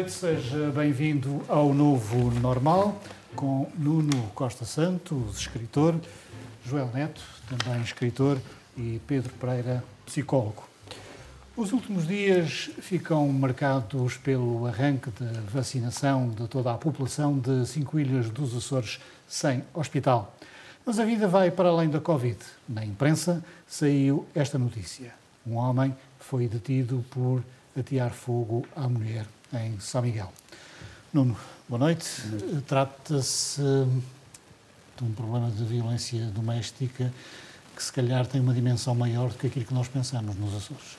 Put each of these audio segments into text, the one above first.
Noite, seja bem-vindo ao Novo Normal, com Nuno Costa Santos, escritor, Joel Neto, também escritor, e Pedro Pereira, psicólogo. Os últimos dias ficam marcados pelo arranque de vacinação de toda a população de cinco ilhas dos Açores sem hospital. Mas a vida vai para além da Covid. Na imprensa saiu esta notícia. Um homem foi detido por atear fogo à mulher em São Miguel. Nuno, boa noite. Trata-se de um problema de violência doméstica que se calhar tem uma dimensão maior do que aquilo que nós pensamos nos Açores.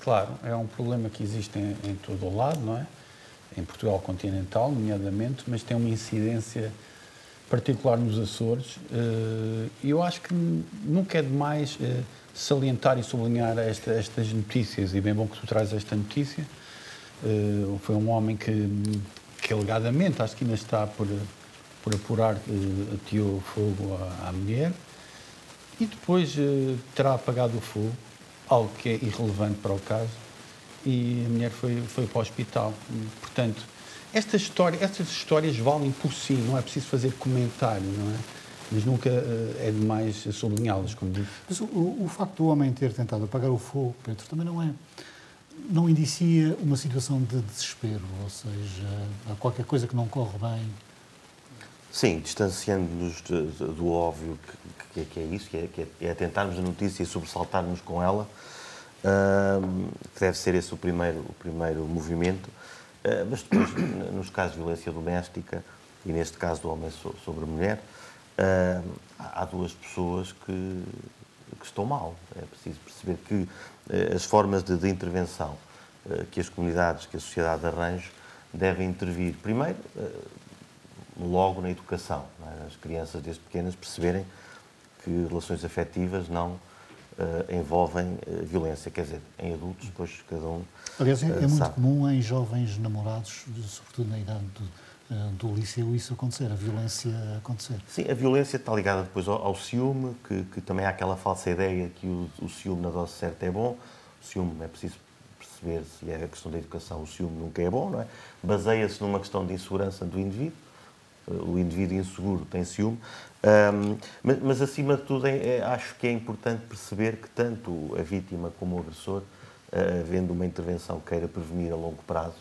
Claro, é um problema que existe em, em todo o lado, não é? Em Portugal continental, nomeadamente, mas tem uma incidência particular nos Açores. Eh, e eu acho que nunca é demais eh, salientar e sublinhar esta, estas notícias, e bem bom que tu traz esta notícia, Uh, foi um homem que, que alegadamente, acho que ainda está por, por apurar, uh, ateou fogo à, à, mulher e depois uh, terá apagado o fogo, algo que é irrelevante para o caso, e a mulher foi, foi para o hospital. Portanto, esta história, estas histórias valem por si, não é preciso fazer comentário, não é? Mas nunca é demais sublinhá-las, como disse. Mas o, o facto do homem ter tentado apagar o fogo, Pedro, também não é não indicia uma situação de desespero, ou seja, há qualquer coisa que não corre bem? Sim, distanciando-nos do óbvio que, que, é isso, que é, que é, tentarmos a notícia e sobressaltarmos com ela, uh, que deve ser esse o primeiro, o primeiro movimento. Uh, mas depois, nos casos de violência doméstica, e neste caso do homem sobre a mulher, uh, há duas pessoas que, que estão mal. É preciso perceber que eh, as formas de, de intervenção eh, que as comunidades, que a sociedade arranja, devem intervir. Primeiro, eh, logo na educação, é? as crianças desde pequenas perceberem que relações afetivas não envolvem violência, quer dizer, em adultos, depois cada um. Aliás, é, é muito comum em jovens namorados, sobretudo na idade do, do liceu, isso acontecer, a violência acontecer. Sim, a violência está ligada depois ao, ao ciúme, que, que, também há aquela falsa ideia que o, o ciúme na dose certa é bom. O ciúme é preciso perceber se é a questão da educação, o ciúme nunca é bom, não é? Baseia-se numa questão de insegurança do indivíduo. O indivíduo inseguro tem ciúme. Um, mas, mas, acima de tudo, é, é, acho que é importante perceber que tanto a vítima como o agressor, uh, havendo uma intervenção que queira prevenir a longo prazo,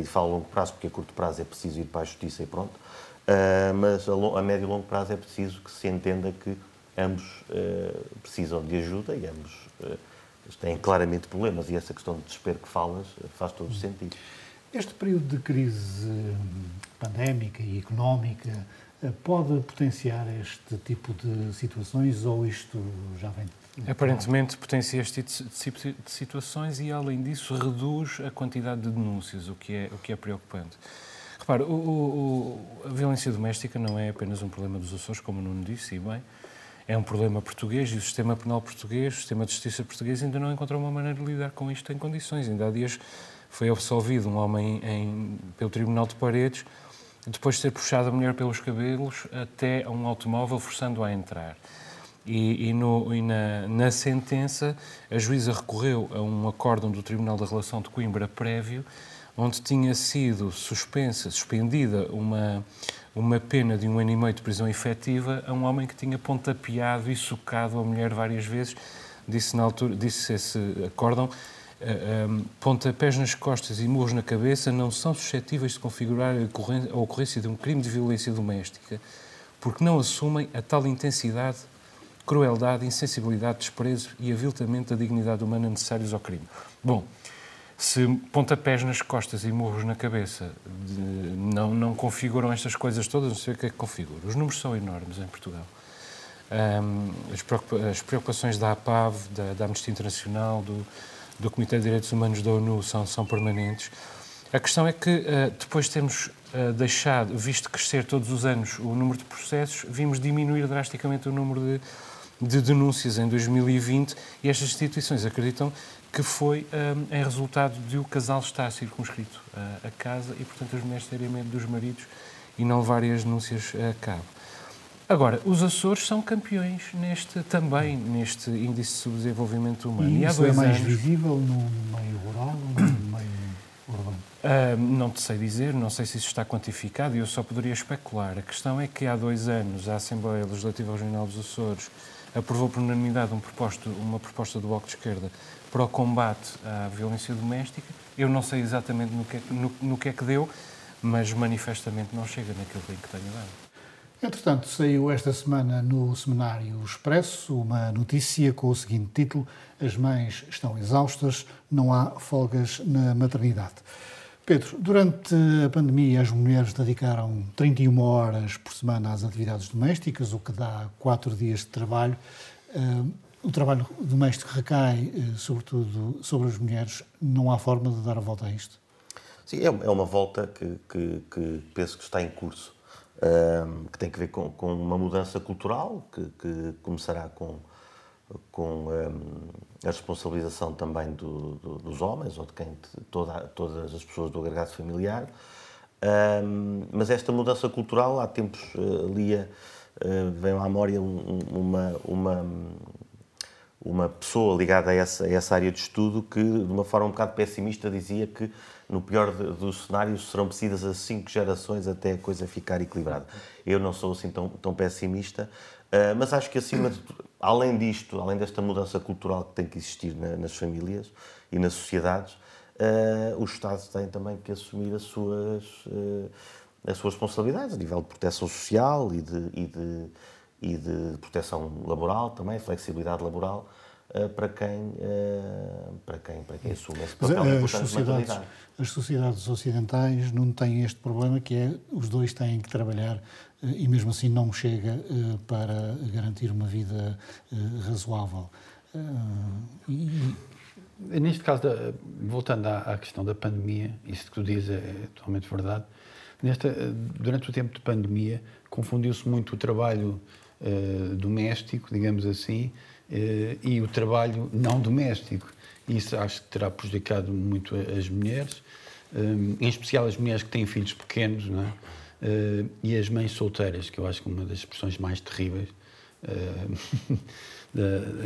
e falo a longo prazo porque a curto prazo é preciso ir para a justiça e pronto, uh, mas a, a, médio e longo prazo é preciso que se entenda que ambos uh, precisam de ajuda e ambos têm claramente problemas e essa questão de desespero que falas faz todo o sentido. Este período de crise pandémica e económica pode potenciar este tipo de situações ou isto já vem Aparentemente potencia este tipo de situações e, além disso, reduz a quantidade de denúncias, o que é, o que é preocupante. Repara, o, o, a violência doméstica não é apenas um problema dos Açores, como o Nuno disse, e bem, é um problema português e o sistema penal português, o sistema de justiça português ainda não encontrou uma maneira de lidar com isto em condições. Ainda há dias foi absolvido um homem em, pelo Tribunal de Paredes depois de ter puxado a mulher pelos cabelos até a um automóvel forçando-a a entrar. E, e, no, e na, na, sentença, a juíza recorreu a um acórdão do Tribunal da Relação de Coimbra prévio, onde tinha sido suspensa, suspendida uma, uma pena de um ano e meio de prisão efetiva a um homem que tinha pontapeado e socado a mulher várias vezes. Disse, na altura, disse esse acórdão, uh, eh, um, pontapés nas costas e murros na cabeça não são suscetíveis de configurar a ocorrência de um crime de violência doméstica, porque não assumem a tal intensidade crueldade, insensibilidade, desprezo e aviltamento da dignidade humana necessários ao crime. Bom, se pontapés nas costas e murros na cabeça de, não, não configuram estas coisas todas, não sei o que é que configura. Os números são enormes em Portugal. Um, as preocupações da APAV, da, da Amnistia Internacional, do, do Comitê de Direitos Humanos da ONU são, são permanentes. A questão é que, uh, depois de termos uh, deixado, visto crescer todos os anos o número de processos, vimos diminuir drasticamente o número de, de denúncias em 2020 e estas instituições acreditam que foi um, em resultado de o casal estar circunscrito uh, a casa e, portanto, as mulheres terem medo dos maridos e não várias denúncias a cabo. Agora, os Açores são campeões neste, também neste índice de subdesenvolvimento humano. E, e isso é mais anos, visível no meio rural ou no meio urbano? Uh, não te sei dizer, não sei se isso está quantificado e eu só poderia especular. A questão é que há dois anos a Assembleia Legislativa Regional dos Açores aprovou por unanimidade um proposto, uma proposta do Bloco de Esquerda para o combate à violência doméstica. Eu não sei exatamente no que, é, no, no que é que deu, mas manifestamente não chega naquilo que tenho dado. Entretanto, saiu esta semana no Semanário Expresso uma notícia com o seguinte título: As mães estão exaustas, não há folgas na maternidade. Pedro, durante a pandemia, as mulheres dedicaram 31 horas por semana às atividades domésticas, o que dá 4 dias de trabalho. Eh, o trabalho doméstico recai, eh, sobretudo, sobre as mulheres. Não há forma de dar a volta a isto? Sim, é uma volta que, que, que penso que está em curso um, que tem que ver com, com uma mudança cultural, que, que começará com, com um, a responsabilização também do, do, dos homens, ou de quem, toda, todas as pessoas do agregado familiar. Um, mas esta mudança cultural, há tempos uh, lia, uh, veio à memória um, uma, uma, uma pessoa ligada a essa, a essa área de estudo que, de uma forma um bocado pessimista, dizia que no pior dos cenários, serão precisas cinco gerações até a coisa ficar equilibrada. Eu não sou assim tão, tão pessimista, uh, mas acho que acima de tudo, além disto, além desta mudança cultural que tem que existir na, nas famílias e nas sociedades, uh, o Estado tem também que assumir as suas, uh, as suas responsabilidades a nível de proteção social e de, e de, e de proteção laboral também, flexibilidade laboral, eh, para quem, para quem, para quem assume esse papel. Mas, as sociedades, as sociedades ocidentais não têm este problema que é os dois têm que trabalhar e mesmo assim não chega para garantir uma vida razoável. E... Neste caso, voltando à questão da pandemia, isso que tu dizes é totalmente verdade. Nesta, durante o tempo de pandemia, confundiu-se muito o trabalho doméstico, digamos assim, eh, e o trabalho não doméstico. Isso acho que terá prejudicado muito as mulheres, eh, em especial as mulheres que têm filhos pequenos, não é? Eh, e as mães solteiras, que eu acho que é uma das expressões mais terríveis,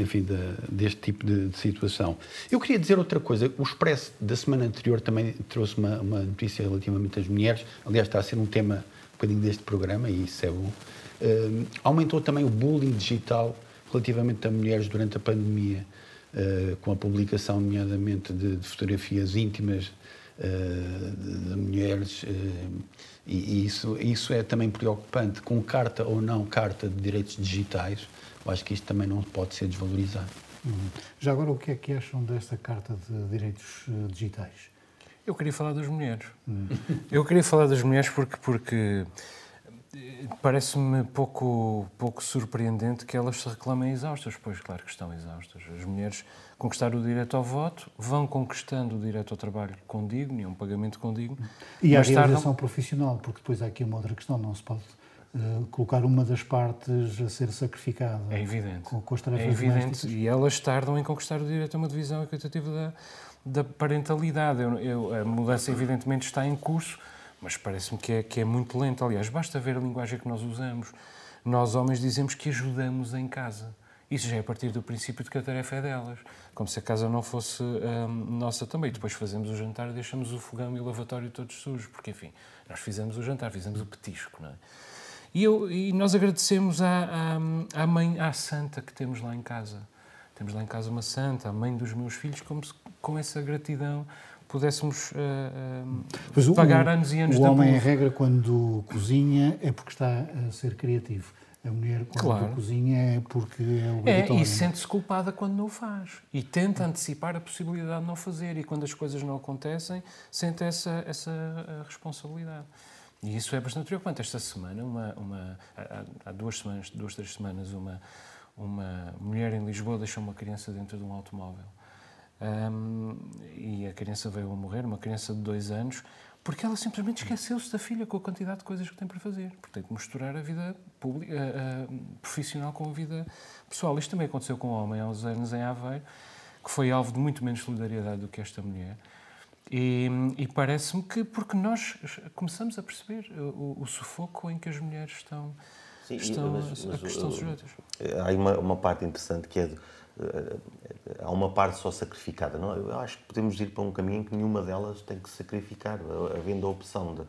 enfim, deste tipo de, de, situação. Eu queria dizer outra coisa. O Expresso da semana anterior também trouxe uma, uma, notícia relativamente às mulheres. Aliás, está a ser um tema um bocadinho deste programa e isso é bom. aumentou também o bullying digital relativamente a mulheres durante a pandemia, uh, com a publicação, nomeadamente, de, de fotografias íntimas uh, de, de, mulheres, uh, e, e, isso, isso é também preocupante, com carta ou não carta de direitos digitais, eu acho que isto também não pode ser desvalorizado. Uhum. Já agora, o que é que acham desta carta de direitos digitais? Eu queria falar das mulheres. Uhum. Eu queria falar das mulheres porque, porque Parece-me pouco, pouco surpreendente que elas se reclamem exaustas, pois claro que estão exaustas. As mulheres conquistaram o direito ao voto, vão conquistando o direito ao trabalho condigno e a um pagamento condigno. E a realização tardam... profissional, porque depois há aqui uma outra questão, não se pode uh, colocar uma das partes a ser sacrificada. É evidente. Com, com as tarefas é evidente. E elas tardam em conquistar o direito a uma divisão equitativa da, da parentalidade. Eu, eu, a mudança, evidentemente, está em curso, mas parece-me que é, que é muito lento. Aliás, basta ver a linguagem que nós usamos. Nós, homens, dizemos que ajudamos em casa. Isso já é a partir do princípio de que a tarefa é delas. Como se a casa não fosse hum, nossa também. Depois fazemos o jantar e deixamos o fogão e o lavatório todos sujos. Porque, enfim, nós fizemos o jantar, fizemos o petisco, não é? E, eu, e nós agradecemos à, à, à, mãe, à santa que temos lá em casa. Temos lá em casa uma santa, a mãe dos meus filhos, como se, com essa gratidão pudéssemos uh, uh, pagar o, anos e anos de O homem, em regra, quando cozinha, é porque está a ser criativo. A mulher, quando claro. cozinha, é porque é obrigatório. É, e sente-se culpada quando não o faz. E tenta antecipar a possibilidade de não fazer. E quando as coisas não acontecem, sente essa, essa responsabilidade. E isso é bastante preocupante. Esta semana, uma, uma, há, há duas semanas, duas, três semanas, uma, uma mulher em Lisboa deixou uma criança dentro de um automóvel. Um, e a criança veio a morrer, uma criança de dois anos, porque ela simplesmente esqueceu-se da filha com a quantidade de coisas que tem para fazer. Porque tem que misturar a vida pública, a, a, profissional com a vida pessoal. Isto também aconteceu com um homem há uns anos em Aveiro, que foi alvo de muito menos solidariedade do que esta mulher. E, e parece-me que, porque nós começamos a perceber o, o, sufoco em que as mulheres estão, Sim, estão mas, mas, a que estão sujeitas. Há uma, uma parte interessante que é. Uh, há uma parte só sacrificada. Não? Eu acho que podemos ir para um caminho em que nenhuma delas tem que sacrificar. Havendo a opção de,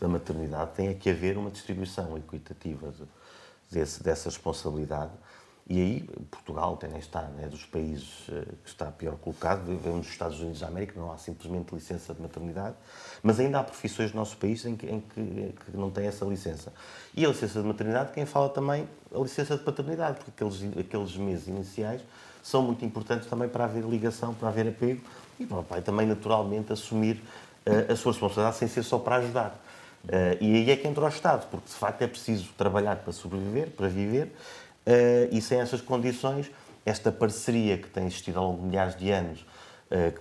da maternidade, tem que haver uma distribuição equitativa de, desse, dessa responsabilidade e aí Portugal tem, está né, dos países eh, que está pior colocado. Vemos os Estados Unidos da América, não há simplesmente licença de maternidade, mas ainda há profissões no nosso país em que, em que, que não tem essa licença. E a licença de maternidade, quem fala também a licença de paternidade, porque aqueles, aqueles meses iniciais são muito importantes também para haver ligação, para haver apego e para o pai também naturalmente assumir uh, a sua responsabilidade sem ser só para ajudar. Uh, e aí é que entra o Estado, porque de facto é preciso trabalhar para sobreviver, para viver, Uh, e sem essas condições, esta parceria que tem existido ao longo de milhares de anos, uh,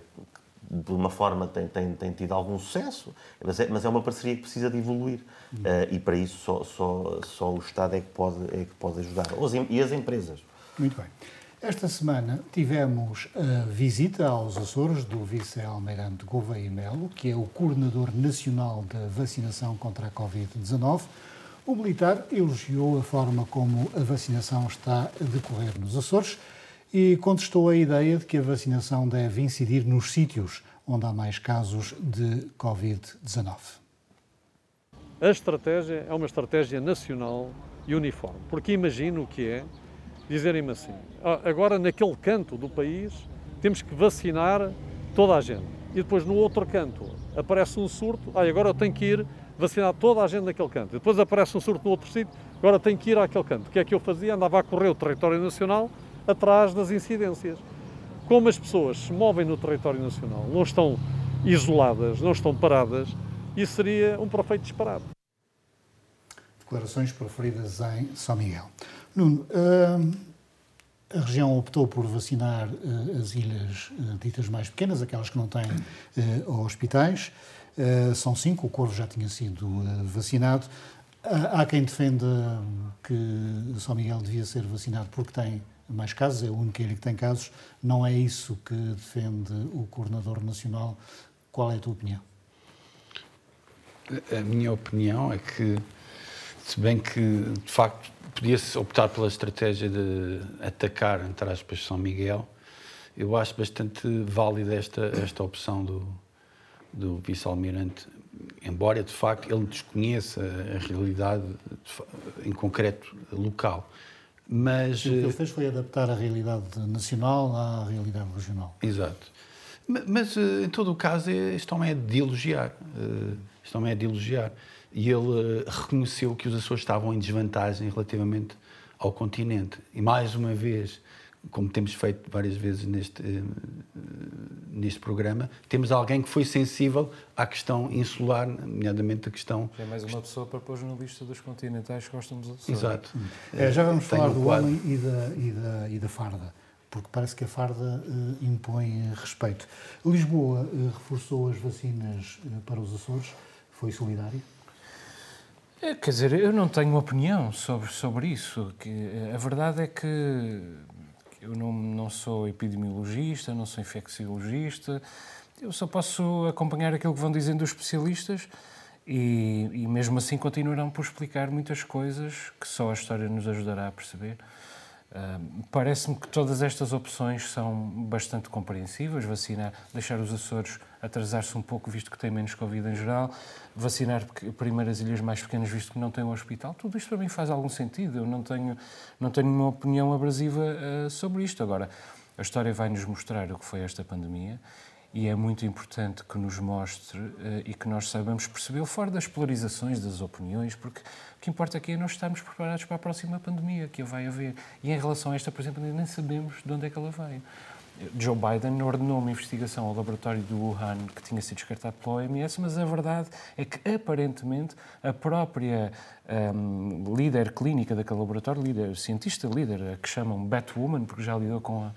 de uma forma tem, tem, tem tido algum sucesso, mas é, mas é uma parceria que precisa de evoluir. Uh, e para isso só, só, só o Estado é que pode, é que pode ajudar. E as empresas. Muito bem. Esta semana tivemos a visita aos Açores do vice-almirante Gouveia Melo, que é o coordenador nacional da vacinação contra a Covid-19. O militar elogiou a forma como a vacinação está a decorrer nos Açores e contestou a ideia de que a vacinação deve incidir nos sítios onde há mais casos de Covid-19. A estratégia é uma estratégia nacional e uniforme, porque imagino o que é dizerem-me assim: ah, agora naquele canto do país temos que vacinar toda a gente, e depois no outro canto aparece um surto, ah, agora eu tenho que ir vacinar toda a gente naquele canto. Depois aparece um surto no outro sítio, agora tem que ir àquele canto. O que é que eu fazia? Andava a correr o território nacional atrás das incidências. Como as pessoas se movem no território nacional, não estão isoladas, não estão paradas, isso seria um perfeito disparate. Declarações proferidas em São Miguel. Nuno, uh, a região optou por vacinar uh, as ilhas uh, ditas mais pequenas, aquelas que não têm hospitais. Eh, são cinco, o Corvo já tinha sido vacinado. Há, há quem defenda que São Miguel devia ser vacinado porque tem mais casos, é o único ilha que tem casos. Não é isso que defende o Coordenador Nacional. Qual é a tua opinião? A minha opinião é que, se bem que, de facto, podia-se optar pela estratégia de atacar, entre aspas, São Miguel, eu acho bastante válida esta, esta opção do, do vice-almirante, embora de facto ele desconheça a realidade em concreto local. Mas, o que ele fez foi adaptar a realidade nacional à realidade regional. Exato. Mas, eh, em todo o caso, isto também é de elogiar. Eh, isto também é de elogiar. E ele eh, reconheceu que os Açores estavam em desvantagem relativamente ao continente. E, mais uma vez, como temos feito várias vezes neste, eh, neste programa, temos alguém que foi sensível à questão insular, nomeadamente a questão... É mais uma pessoa para pôr no lista dos continentais que gostam dos Açores. Exato. É, já vamos falar do quadro. homem e da, e, da, e da farda, porque parece que a farda uh, impõe respeito. Lisboa uh, reforçou as vacinas uh, para os Açores, foi solidário? É, quer dizer, eu não tenho opinião sobre, sobre isso. Que, a verdade é que eu não, não sou epidemiologista, não sou infecciologista, eu só posso acompanhar aquilo que vão dizendo os especialistas e, e mesmo assim continuarão por explicar muitas coisas que só a história nos ajudará a perceber. Uh, Parece-me que todas estas opções são bastante compreensíveis. Vacinar, deixar os Açores atrasar-se um pouco, visto que tem menos Covid em geral. Vacinar primeiro as ilhas mais pequenas, visto que não tem um hospital. Tudo isto para mim faz algum sentido. Eu não tenho, não tenho uma opinião abrasiva uh, sobre isto. Agora, a história vai nos mostrar o que foi esta pandemia e é muito importante que nos mostre uh, e que nós saibamos perceber fora das polarizações, das opiniões, porque o que importa aqui é nós estarmos preparados para a próxima pandemia que vai haver. E em relação a esta, por exemplo, nem sabemos de onde é que ela veio. Joe Biden ordenou uma investigação ao laboratório do Wuhan que tinha sido descartado pela OMS, mas a verdade é que aparentemente a própria um, líder clínica daquele laboratório, líder, cientista líder, que chamam Batwoman, porque já lidou com a,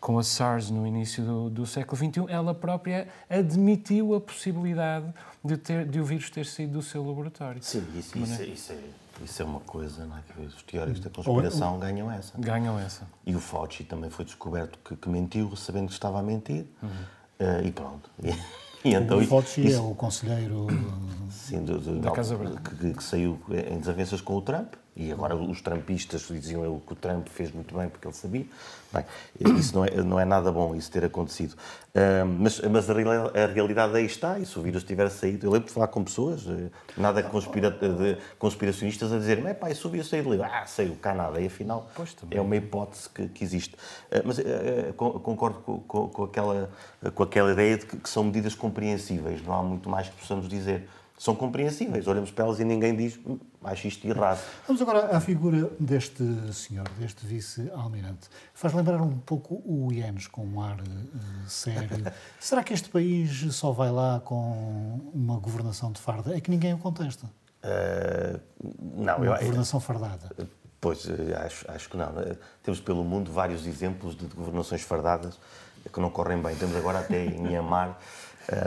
com a SARS no início do, do século XXI, ela própria admitiu a possibilidade de, ter, de o vírus ter saído do seu laboratório. Sim, isso, isso, isso, é, isso é uma coisa, não é? Que os teóricos da conspiração ganham essa. Ganham essa. E o Fauci também foi descoberto que, que mentiu, sabendo que estava a mentir, uhum. uh, e pronto. E, então, o Fauci isso, é o conselheiro sim, do, do, da Casa Branca. Que, que, saiu em desavenças com o Trump, e agora os trumpistas diziam que o Trump fez muito bem porque ele sabia. Bem, isso não é, não é nada bom, isso ter acontecido. Uh, mas mas a, a, realidade aí está, e se o vírus tiver saído... Eu lembro de falar com pessoas, eh, nada conspira, de conspiracionistas, a dizer, mas pá, se o vírus saiu dali, ah, saiu cá nada. E afinal, é uma hipótese que, que existe. Uh, mas uh, concordo com, com, com, aquela, com aquela ideia de que, que são medidas compreensíveis, não há muito mais que possamos dizer são compreensíveis. Olhamos para elas e ninguém diz hum, acho isto errado. Vamos agora à figura deste senhor, deste vice-almirante. Faz lembrar um pouco o Ienes com um ar uh, sério. Será que este país só vai lá com uma governação de farda? É que ninguém o contesta. Uh, não, uma eu, governação fardada. Pois, eh, acho, acho que não. Temos pelo mundo vários exemplos de governações fardadas que não correm bem. Temos agora até em Myanmar ah,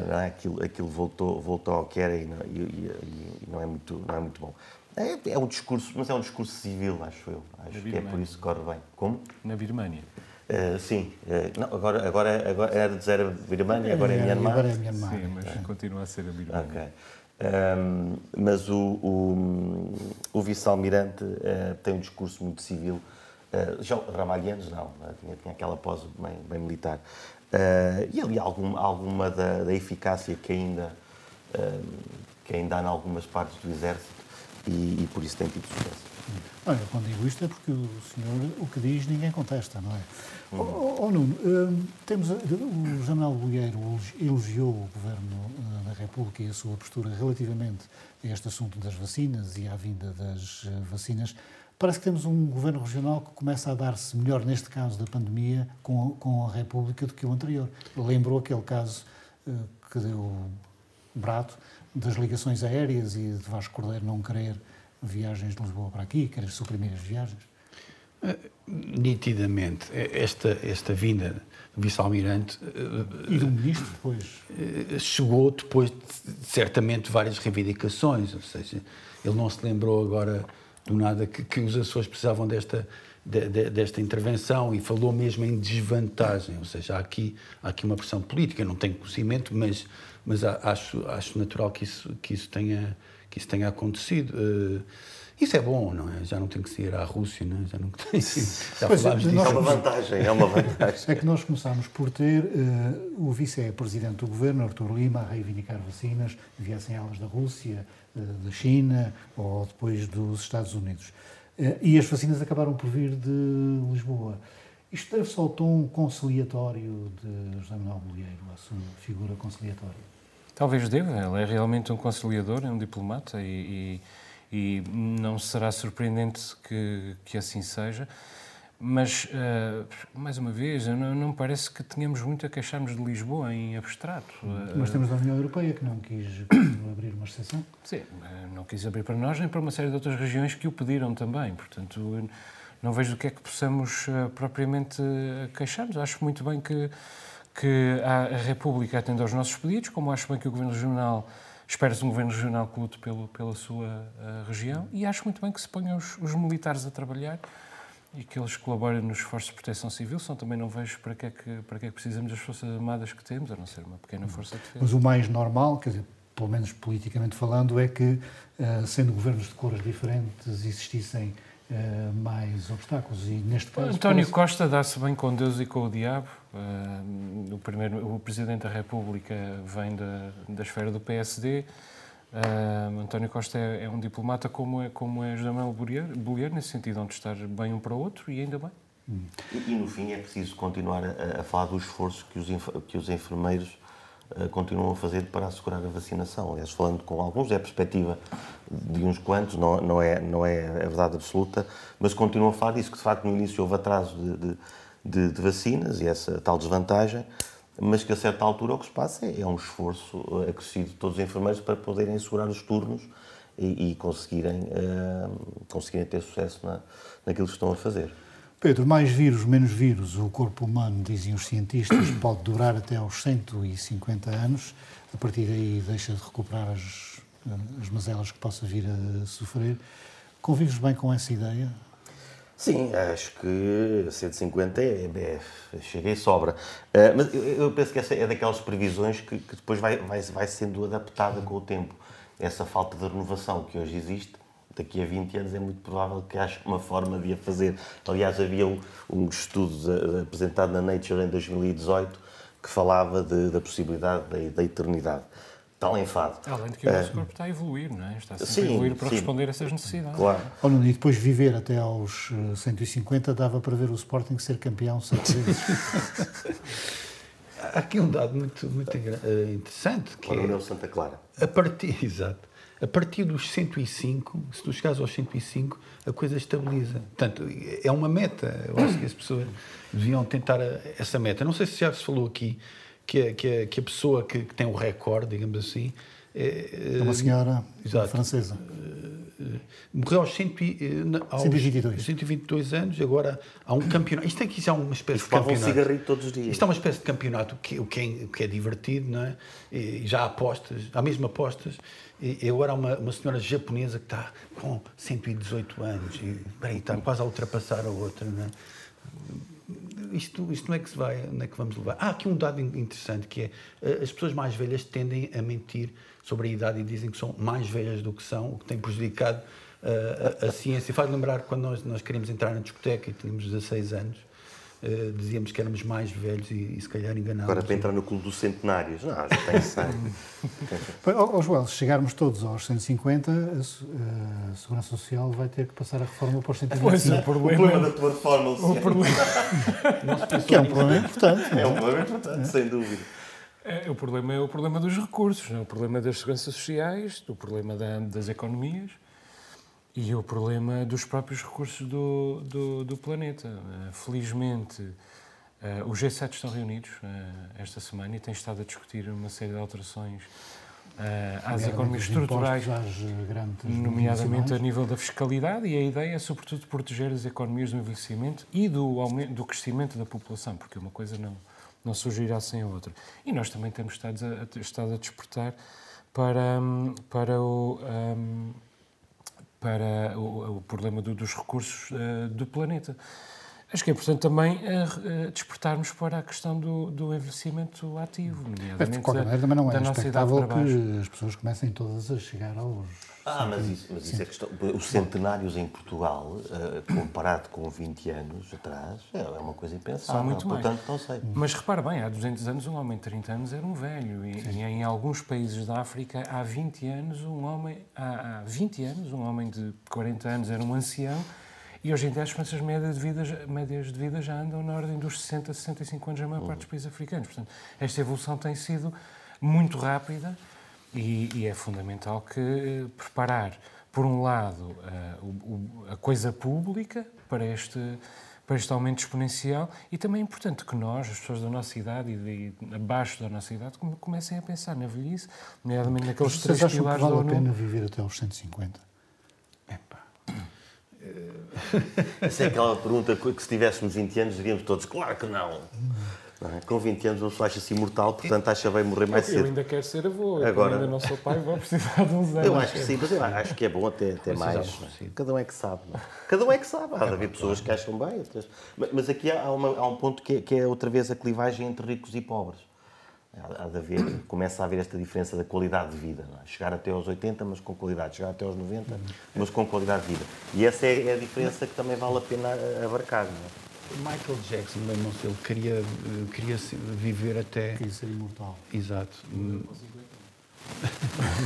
não é? aquilo, aquilo voltou, voltou ao que era e não, e, e, e não, é, muito, não é muito bom. É, é, um discurso, mas é um discurso civil, acho eu. Acho que é por isso que corre bem. Como? Na Birmânia. Uh, sim, uh, não, agora, agora, agora era dizer a Birmania, agora é, é Myanmar. Agora é Myanmar. Sim, mas é. continua a ser a Birmania. Okay. Um, mas o, o, o vice-almirante uh, tem um discurso muito civil. já o Ramalhianos não, tinha, tinha aquela pose bem, bem militar. Uh, e ali algum, alguma da, da, eficácia que ainda, uh, que ainda há em algumas partes do Exército e, e, por isso tem tido sucesso. Olha, quando digo isto é porque o senhor o que diz ninguém contesta, não é? Uhum. Oh, oh, Nuno, uh, temos, o General Bolheiro elogiou o Governo da República e a sua postura relativamente a este assunto das vacinas e à vinda das vacinas. Parece que temos um governo regional que começa a dar-se melhor, neste caso da pandemia, com, com a República do que o anterior. Lembrou aquele caso uh, que deu brato das ligações aéreas e de Vasco Cordeiro não querer viagens de Lisboa para aqui, querer suprimir as viagens? Uh, nitidamente, esta, esta vinda do vice-almirante. E do ministro depois? chegou depois de, certamente, várias reivindicações, ou seja, ele não se lembrou agora do nada que, que os Açores precisavam desta, de, de, desta intervenção e falou mesmo em desvantagem, ou seja, há aqui, há aqui uma pressão política, não tenho conhecimento, mas, mas acho, acho natural que isso, que isso, tenha, que isso tenha acontecido. Uh, isso é bom, não é? Já não tem que ser à Rússia, não é? Já não tem já pois é, disso. É uma vantagem, é uma vantagem. É que nós começámos por ter uh, o vice-presidente do governo, Artur Lima, a reivindicar vacinas, viessem elas da Rússia, uh, da China ou depois dos Estados Unidos. Uh, e as vacinas acabaram por vir de Lisboa. Isto deve-se ao tom conciliatório de José Manuel Bolieiro, a sua figura conciliatória? Talvez deva. Ele é realmente um conciliador, é um diplomata e, e e não será surpreendente que, que assim seja. Mas, uh, mais uma vez, não, não parece que tenhamos muito a queixarmos de Lisboa em abstrato. Mas temos a União Europeia que não quis abrir uma exceção. Sim, eh, não quis abrir para nós nem para uma série de outras regiões que o pediram também. Portanto, não vejo do que é que possamos uh, propriamente queixar-nos. Acho muito bem que, que a, a República atenda aos nossos pedidos, como acho bem que o Governo Regional Espera-se um governo regional que lute pelo, pela sua uh, região e acho muito bem que se ponham os, os, militares a trabalhar e que eles colaborem nos esforços de proteção civil. Só também não vejo para que, é que, para que é que precisamos das forças armadas que temos, a não ser uma pequena força de defesa. Mas o mais normal, quer dizer, pelo menos politicamente falando, é que, uh, sendo governos de cores diferentes, existissem uh, mais obstáculos. E neste caso. António parece... Costa dá-se bem com Deus e com o diabo. Uh, o, primeiro, o Presidente da República vem da, da esfera do PSD. Uh, António Costa é, é, um diplomata como é, como é José Manuel Bolheiro, nesse sentido, onde estar bem um para o outro e ainda bem. Hum. E, e, no fim é preciso continuar a, a falar do esforço que os, que os enfermeiros uh, continuam a fazer para assegurar a vacinação. Aliás, falando com alguns, é a perspectiva de uns quantos, não, não, é, não é a verdade absoluta, mas continuam a falar disso, que de facto no início houve atraso de, de de, de, vacinas e essa tal desvantagem, mas que a certa altura o que se passa é, é um esforço acrescido de todos os enfermeiros para poderem assegurar os turnos e, e conseguirem, uh, conseguirem ter sucesso na, naquilo que estão a fazer. Pedro, mais vírus, menos vírus, o corpo humano, dizem os cientistas, pode durar até aos 150 anos. A partir daí deixa de recuperar as, as mazelas que possa vir a sofrer. Convives bem com essa ideia? Sim, acho que 150 é, é, chega e sobra. Uh, mas eu, eu, penso que essa é daquelas previsões que, que depois vai, vai, vai sendo adaptada com o tempo. Essa falta de renovação que hoje existe, daqui a 20 anos é muito provável que haja uma forma de a fazer. Aliás, havia um, um estudo apresentado na Nature em 2018 que falava de, da possibilidade da, da eternidade tal enfado. Além de que o nosso corpo está a evoluir, não é? Está sempre sim, a evoluir para sim. responder a essas necessidades. Claro. Oh, e depois viver até aos 150 eh, dava para ver o Sporting ser campeão sete vezes. Há aqui um dado muito, muito eh, interessante. Que é, Santa Clara. A partir, exato. A partir dos 105, se tu chegares aos 105, a coisa estabiliza. Portanto, é uma meta. Eu acho que as pessoas deviam tentar essa meta. Não sei se já se falou aqui que a, que a, que a pessoa que, que, tem o recorde, digamos assim. É, é uma senhora exato, francesa. Morreu aos, cento, aos 122. 122 anos, agora há um campeonato. Isto aqui já é uma espécie de campeonato. um cigarrito todos os dias. Isto é uma espécie de campeonato que, que, é, que é divertido, não é? E já há apostas, há mesmo apostas. E agora há uma, uma senhora japonesa que está com 118 anos e bem, está quase a ultrapassar a outra, não é? isto, isto não é que se vai, não é que vamos levar. Há aqui um dado interessante que é eh, as pessoas mais velhas tendem a mentir sobre a idade e dizem que são mais velhas do que são, o que tem prejudicado uh, a, a, ciência. Faz lembrar quando nós, nós queríamos entrar na discoteca e tínhamos 16 anos, uh, dizíamos que éramos mais velhos e, e se calhar enganávamos. Agora para entrar no clube dos centenários, não, já tem 100. Ó Joel, se chegarmos todos aos 150, a, Segurança Social vai ter que passar a reforma para os 150. Pois, o problema, o problema da tua reforma, o problema... que é um problema importante. É um problema importante, sem dúvida. É, o problema é o problema dos recursos, é? o problema das seguranças sociais, o problema da, das economias e o problema dos próprios recursos do, do, do planeta. Uh, felizmente, uh, os G7 estão reunidos uh, esta semana e têm estado a discutir uma série de alterações às economias estruturais, nomeadamente a nível da fiscalidade, e a ideia é, sobretudo, proteger as economias do envelhecimento e do, aumento, do crescimento da população, porque uma coisa não, não surgirá sem a outra. E nós também temos estado a, estado a despertar para, para o. Um, para o, o problema do, dos recursos uh, do planeta. Acho que é importante também uh, uh, despertarmos para a questão do, do envelhecimento ativo, nomeadamente de qualquer maneira, também não é expectável que as pessoas comecem todas a chegar aos ah, mas isso, mas isso é questão. Os centenários em Portugal, uh, comparado com 20 anos atrás, é, é uma coisa impensável. São muito Portanto, mais. não sei. Mas repara bem, há 200 anos um homem de 30 anos era um velho. E, e em alguns países da África, há 20 anos, um homem. Há, há 20 anos, um homem de 40 anos era um ancião. E hoje em dia as esperanças médias de vida, médias de vida já andam na ordem dos 60, 65 anos na maior parte dos países africanos. Portanto, esta evolução tem sido muito rápida e, e é fundamental que eh, preparar, por um lado, a, eh, a coisa pública para este, para este aumento exponencial e também é importante que nós, as pessoas da nossa idade e de, abaixo da nossa idade, comecem a pensar na velhice, nomeadamente naqueles Mas três acham pilares que vale a pena viver até aos 150? Epá. Essa é aquela pergunta que se tivéssemos 20 anos diríamos todos, claro que não. É? Com 20 anos uma pessoa acha-se imortal, portanto acha bem morrer mais cedo. Eu ainda quero ser avô, Agora, eu ainda não sou pai, vou precisar de uns anos. Eu acho que sim, mas eu acho que é bom até, até mais. Cada um é que sabe. Não? É? Cada um é que sabe. Há de haver pessoas que acham bem, outras... Mas aqui há, uma, há um ponto que é, que é, outra vez a clivagem entre ricos e pobres. Há de haver, começa a haver esta diferença da qualidade de vida. É? Chegar até aos 80, mas com qualidade. Chegar até aos 90, mas com qualidade de vida. E essa é, é a diferença que também vale a pena abarcar. Não é? Michael Jackson, lembram-se, ele queria, queria viver até. Queria ser imortal. Exato. um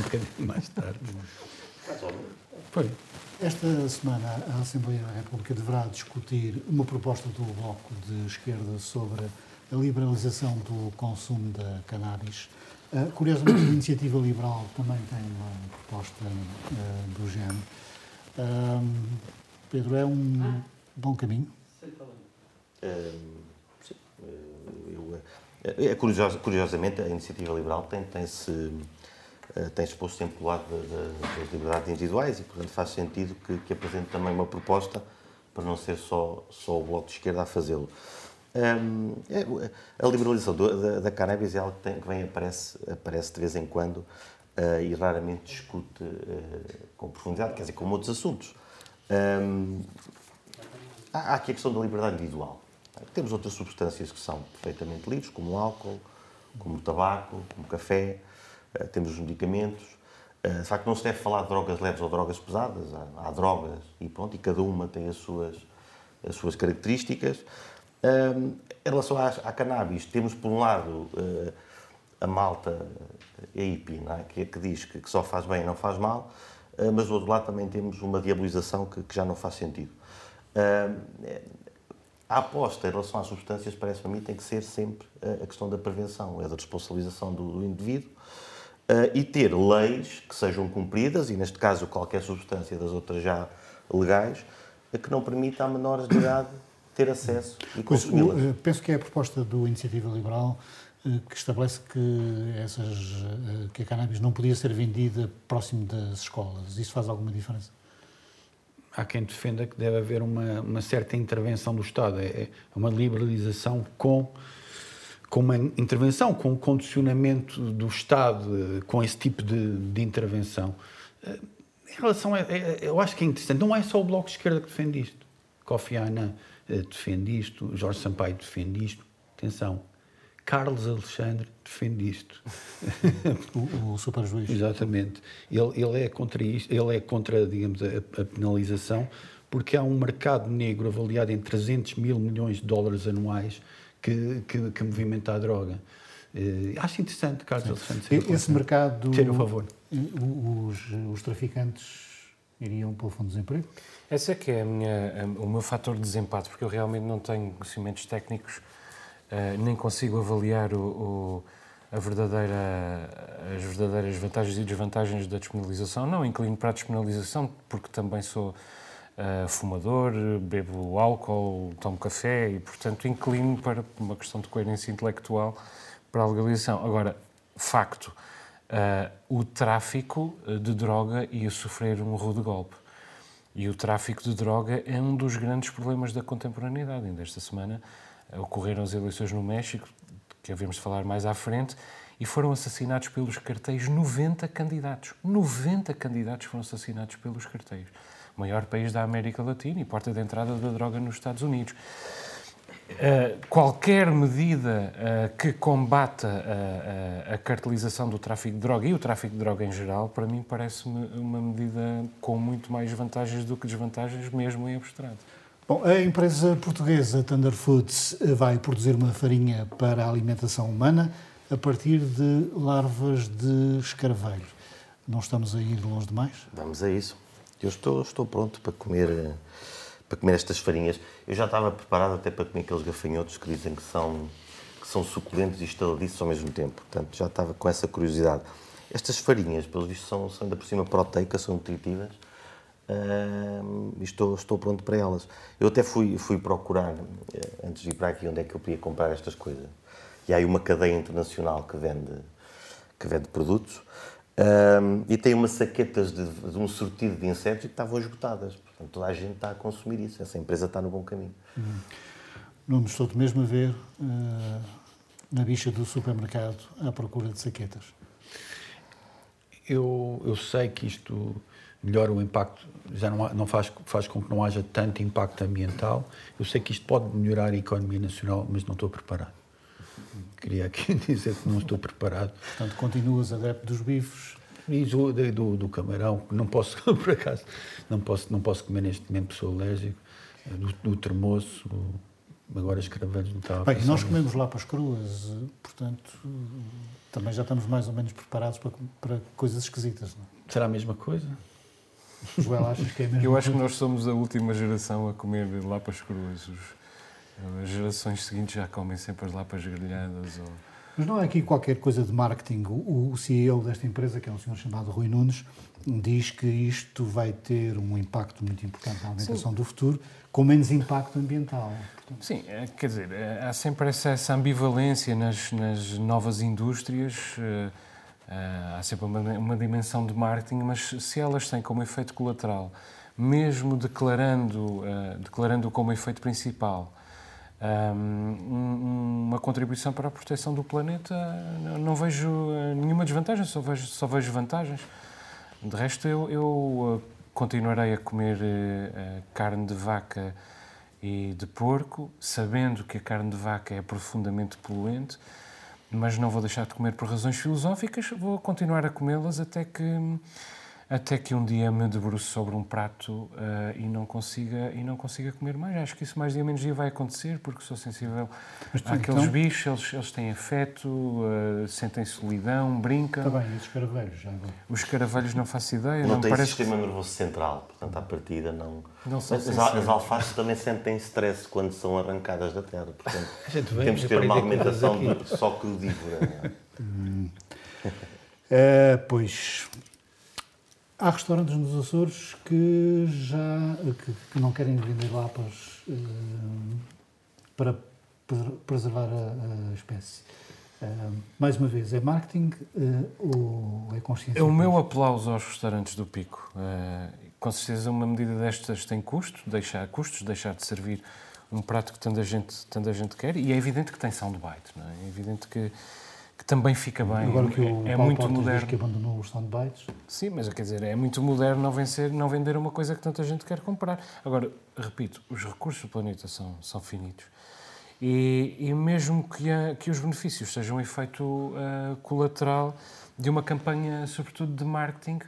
bocadinho mais tarde. Foi. Esta semana a Assembleia da República deverá discutir uma proposta do Bloco de Esquerda sobre a liberalização do consumo da cannabis. Uh, curiosamente, a Iniciativa Liberal também tem uma proposta uh, do género. Uh, Pedro, é um bom caminho? É, curios, curiosamente, a iniciativa liberal tem, tem se tem exposto sempre o lado das liberdades individuais e, portanto, faz sentido que, que apresente também uma proposta para não ser só, só o Bloco de Esquerda a fazê-lo. Um, a liberalização do, da, da, cannabis é algo que, tem, que vem, aparece, aparece de vez em quando uh, e raramente discute uh, com profundidade, quer dizer, como outros assuntos. Um, há, há aqui a questão da liberdade individual. Temos outras substâncias que são perfeitamente livres, como o álcool, como o tabaco, como o café, uh, temos os medicamentos. de facto, não se deve falar de drogas leves ou drogas pesadas. Há, há drogas e pronto, e cada uma tem as suas, as suas características. Um, em relação à, à, cannabis, temos por um lado uh, a malta EIP, é? que, que, diz que, que, só faz bem e não faz mal, mas do outro lado também temos uma diabolização que, que já não faz sentido. Uh, a aposta em relação às substâncias, parece-me a mim, tem que ser sempre a questão da prevenção, é da responsabilização do, do indivíduo e ter leis que sejam cumpridas, e neste caso qualquer substância das outras já legais, que não permita a menores de idade ter acesso e consumi-las. Eh, penso que é a proposta do Iniciativa Liberal eh, que estabelece que, essas, eh, que a cannabis não podia ser vendida próximo das escolas. Isso faz alguma diferença? Há quem defenda que deve haver uma, uma certa intervenção do Estado. É, é uma liberalização com, com uma intervenção, com um condicionamento do Estado, com esse tipo de, de intervenção. Em relação a, eu acho que é interessante. Não é só o Bloco de Esquerda que defende isto. Kofi Annan eh, defende isto, Jorge Sampaio defende isto. Atenção, Carlos Alexandre defende isto. o, o super juiz. Exatamente. Ele, ele é contra isto, ele é contra, digamos, a, a, penalização, porque há um mercado negro avaliado em 300 mil milhões de dólares anuais que, que, que movimenta a droga. Uh, acho interessante, Carlos Alexandre. Esse mercado. Ter o favor. Os, os traficantes iriam para o Fundo de Desemprego? Esse é que é minha, o meu fator de desempate, porque eu realmente não tenho conhecimentos técnicos, uh, nem consigo avaliar o, o, verdadeira, as verdadeiras vantagens e desvantagens da despenalização. Não inclino para a despenalização, porque também sou uh, fumador, bebo álcool, tomo café e, portanto, inclino para uma questão de coerência intelectual para a legalização. Agora, facto, uh, o tráfico de droga ia sofrer um rude golpe. E o tráfico de droga é um dos grandes problemas da contemporaneidade. Ainda esta semana ocorreram as eleições no México, que havemos de falar mais à frente, e foram assassinados pelos cartéis 90 candidatos. 90 candidatos foram assassinados pelos cartéis. O maior país da América Latina e porta de entrada da droga nos Estados Unidos. Uh, qualquer medida uh, que combata uh, a cartelização do tráfico de droga e o tráfico de droga em geral, para mim parece-me uma medida com muito mais vantagens do que desvantagens, mesmo em abstrato. Bom, a empresa portuguesa Thunder Foods vai produzir uma farinha para a alimentação humana a partir de larvas de escaravelho. Não estamos a ir longe demais? Vamos a isso. Eu estou, estou pronto para comer para comer estas farinhas. Eu já estava preparado até para comer aqueles gafanhotos que dizem que são, que são suculentos e estaladiços ao mesmo tempo. Portanto, já estava com essa curiosidade. Estas farinhas, pelos vistos, são, são ainda por cima proteicas, são nutritivas. Uh, estou, estou pronto para elas. Eu até fui, fui procurar, eh, antes de ir para aqui, onde é que eu podia comprar estas coisas. E há aí uma cadeia internacional que vende, que vende produtos. Um, e tem umas saquetas de, de, um sortido de insetos que estavam esgotadas. Portanto, toda a gente está a consumir isso. Essa empresa está no bom caminho. Uhum. Não estou mesmo a ver uh, na bicha do supermercado à procura de saquetas. Eu, eu sei que isto melhora o impacto, já não, não faz, faz com que não haja tanto impacto ambiental. Eu sei que isto pode melhorar a economia nacional, mas não estou preparado. Queria aqui dizer que não estou preparado. Portanto, continuas adepto dos bifes. E do, do, do, camarão, não posso, por acaso, não posso, não posso comer neste momento, sou alérgico. Do, do termoço, agora as caravelhas não estava Bem, nós comemos lá para as cruas, portanto, também já estamos mais ou menos preparados para, para coisas esquisitas, não é? Será a mesma coisa? Joel, achas que é a mesma Eu acho que nós somos a última geração a comer lapas cruas. Os, as gerações seguintes já comem sempre as lapas grelhadas ou, Mas não há aqui qualquer coisa de marketing. O, o CEO desta empresa, que é um senhor chamado Rui Nunes, diz que isto vai ter um impacto muito importante na alimentação Sim. do futuro, com menos impacto ambiental. Portanto... Sim, é, quer dizer, é, há sempre essa, essa ambivalência nas, nas, novas indústrias, eh, eh, há sempre uma, uma, dimensão de marketing, mas se elas têm como efeito colateral, mesmo declarando, eh, declarando como efeito principal, uma contribuição para a proteção do planeta, não vejo nenhuma desvantagem, só vejo, só vejo vantagens. De resto, eu, eu continuarei a comer uh, carne de vaca e de porco, sabendo que a carne de vaca é profundamente poluente, mas não vou deixar de comer por razões filosóficas, vou continuar a comê-las até que até que um dia me debruço sobre um prato uh, e, não consiga, e não consiga comer mais. Acho que isso mais dia menos dia vai acontecer, porque sou sensível Mas, àqueles então... bichos, eles, eles têm afeto, uh, sentem solidão, brincam. Está bem, e os caravelhos já agora? Os caravelhos não faço ideia. Não, não tem parece sistema nervoso central, portanto, à partida não... não Mas as, as alfaces também sentem stress quando são arrancadas da terra, portanto, temos que ter uma alimentação de, só crudívora. hum. uh, pois, Há restaurantes nos Açores que já que, que não querem vender lapas uh, para preservar a, a espécie. Uh, mais uma vez, é marketing uh, ou é consciência? É o meu aplauso aos restaurantes do Pico. com certeza, uma medida destas tem custo, deixar custos, deixar de servir um prato que tanta gente, tanta gente quer, e é evidente que tem soundbite, não é? É evidente que que também fica bem. Agora que o é, muito moderno. que abandonou os soundbites. Sim, mas quer dizer, é muito moderno não, vencer, não vender uma coisa que tanta gente quer comprar. Agora, repito, os recursos do planeta são, são finitos. E, e mesmo que, a, que os benefícios sejam um efeito uh, colateral de uma campanha, sobretudo de marketing,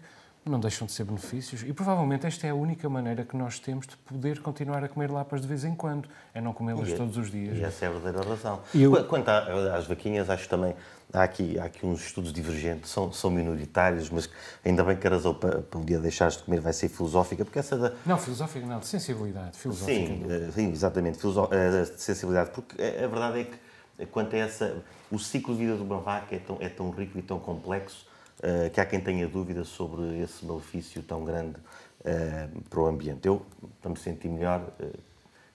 não deixam de ser benefícios e provavelmente esta é a única maneira que nós temos de poder continuar a comer lapas de vez em quando, é não comê-las é- todos os dias. E essa é a verdadeira razão. Eu... Quanto às vaquinhas, acho também há aqui, há aqui uns estudos divergentes, são, são minoritários, mas ainda bem que a razão para, para um dia deixares de comer vai ser filosófica, porque essa da... Não, filosófica não, de sensibilidade, filosófica. Sim, eh, sim exatamente, eh, de sensibilidade, porque a verdade é que quanto a essa, o ciclo de vida de uma vaca é tão, é tão rico e tão complexo uh, que há quem tenha dúvidas sobre esse malefício tão grande uh, para o ambiente. Eu, para me sentir melhor, uh,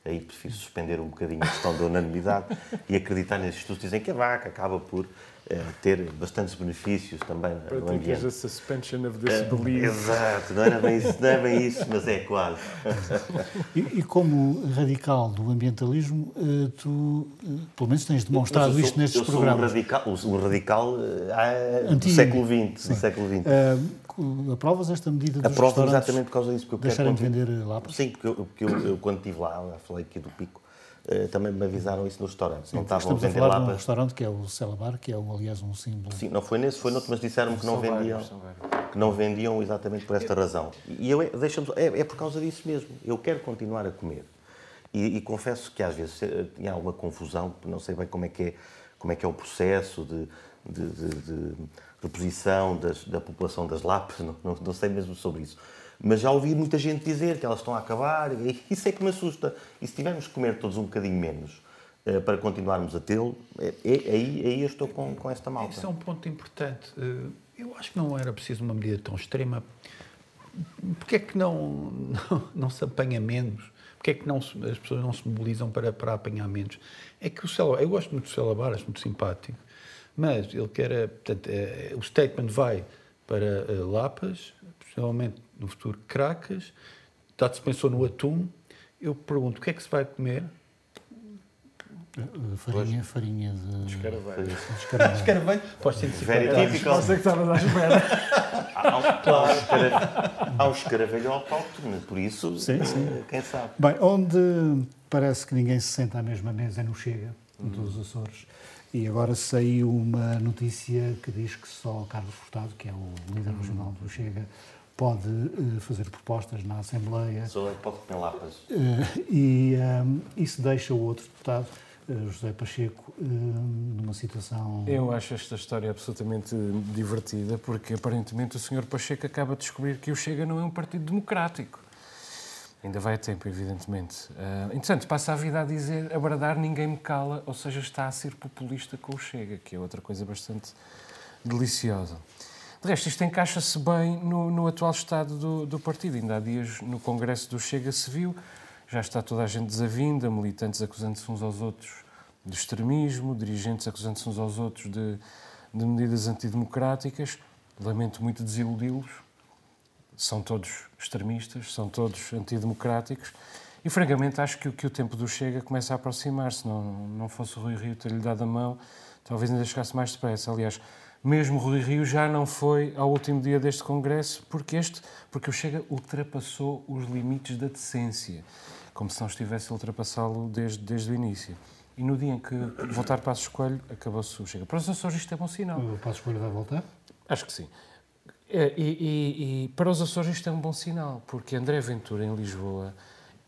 aí prefiro suspender um bocadinho a questão da unanimidade e acreditar nesses estudos dizem que a vaca acaba por ter bastantes benefícios também no ambiente. a suspension of disbelief. exato, não, era bem isso, não é bem isso, mas é quase. e, e, como radical do ambientalismo, tu, pelo menos tens demonstrado sou, isto nestes eu programas. Sou um radical, um radical do século XX. Do século XX. Uh, aprovas esta medida dos Aprovo exatamente por causa disso. Porque deixarem de vender lapas? Sim, porque, eu, porque eu, eu, quando estive lá, falei aqui do Pico, eh, também me avisaram isso no restaurante. Não estavam a vender a falar lapas. de um restaurante que é o Celabar, que é, aliás, um símbolo. Sim, não foi nesse, foi noutro, mas disseram-me que não vendiam, que não vendiam exatamente por esta razão. E eu, deixa é, é por causa disso mesmo. Eu quero continuar a comer. E, e, confesso que às vezes eh, tinha alguma confusão, não sei bem como é que é, como é, que é o processo de, de, de, de reposição das, da população das lapas, não, não, não sei mesmo sobre isso. Mas já ouvi muita gente dizer que elas estão a acabar, e isso é que me assusta. E se tivermos que comer todos um bocadinho menos uh, para continuarmos a tê-lo, é, é, aí, aí eu estou com, com esta malta. Isso é um ponto importante. Uh, eu acho que não era preciso uma medida tão extrema. Porquê é que não, não, não se apanha menos? Porquê é que não, as pessoas não se mobilizam para, para apanhar menos? É que o Celabar, eu gosto muito do Celabar, acho muito simpático, mas ele quer, portanto, é, o statement vai para uh, Lapas, possivelmente no futuro Cracas, está-se pensou no atum. Eu pergunto, o que é que se vai comer? Uh, farinha, farinha de... Escaravelho. Escaravelho. Pós 150 anos. Típico. Não sei que estavas à espera. há um escaravelho autóctone, por isso, sim, sim. Eh, quem sabe. Bem, onde parece que ninguém se senta à mesma mesa é no Chega, uhum. dos Açores. E agora saiu uma notícia que diz que só Carlos Furtado, que é o líder regional do Chega, pode uh, fazer propostas na Assembleia. Só é pode comer lapas. Uh, e um, isso deixa o outro deputado, uh, José Pacheco, numa situação... Eu acho esta história absolutamente divertida, porque aparentemente o senhor Pacheco acaba de descobrir que o Chega não é um partido democrático. Ainda vai a tempo, evidentemente. Uh, entretanto, passa a vida a dizer, a bradar, ninguém me cala, ou seja, está a ser populista com o Chega, que é outra coisa bastante deliciosa. De resto, isto encaixa-se bem no, no, atual estado do, do, partido. Ainda há dias, no Congresso do Chega, se viu, já está toda a gente desavinda, militantes acusando-se uns aos outros de extremismo, dirigentes acusando-se uns aos outros de, de medidas antidemocráticas. Lamento muito desiludi-los. São todos extremistas, são todos antidemocráticos. E, francamente, acho que, que o tempo do Chega começa a aproximar-se. Não, não fosse o Rui Rio ter-lhe dado a mão, talvez ainda chegasse mais depressa. Aliás, mesmo Rui Rio já não foi ao último dia deste Congresso, porque, este, porque o Chega ultrapassou os limites da decência, como se não estivesse a ultrapassá-lo desde, desde o início. E no dia em que voltar para Passos Coelho, acabou-se o Chega. Para os Açores isto é bom sinal. O Passos Coelho vai voltar? Acho que sim. É, e, e, e, para os Açores isto é um bom sinal, porque André Ventura, em Lisboa,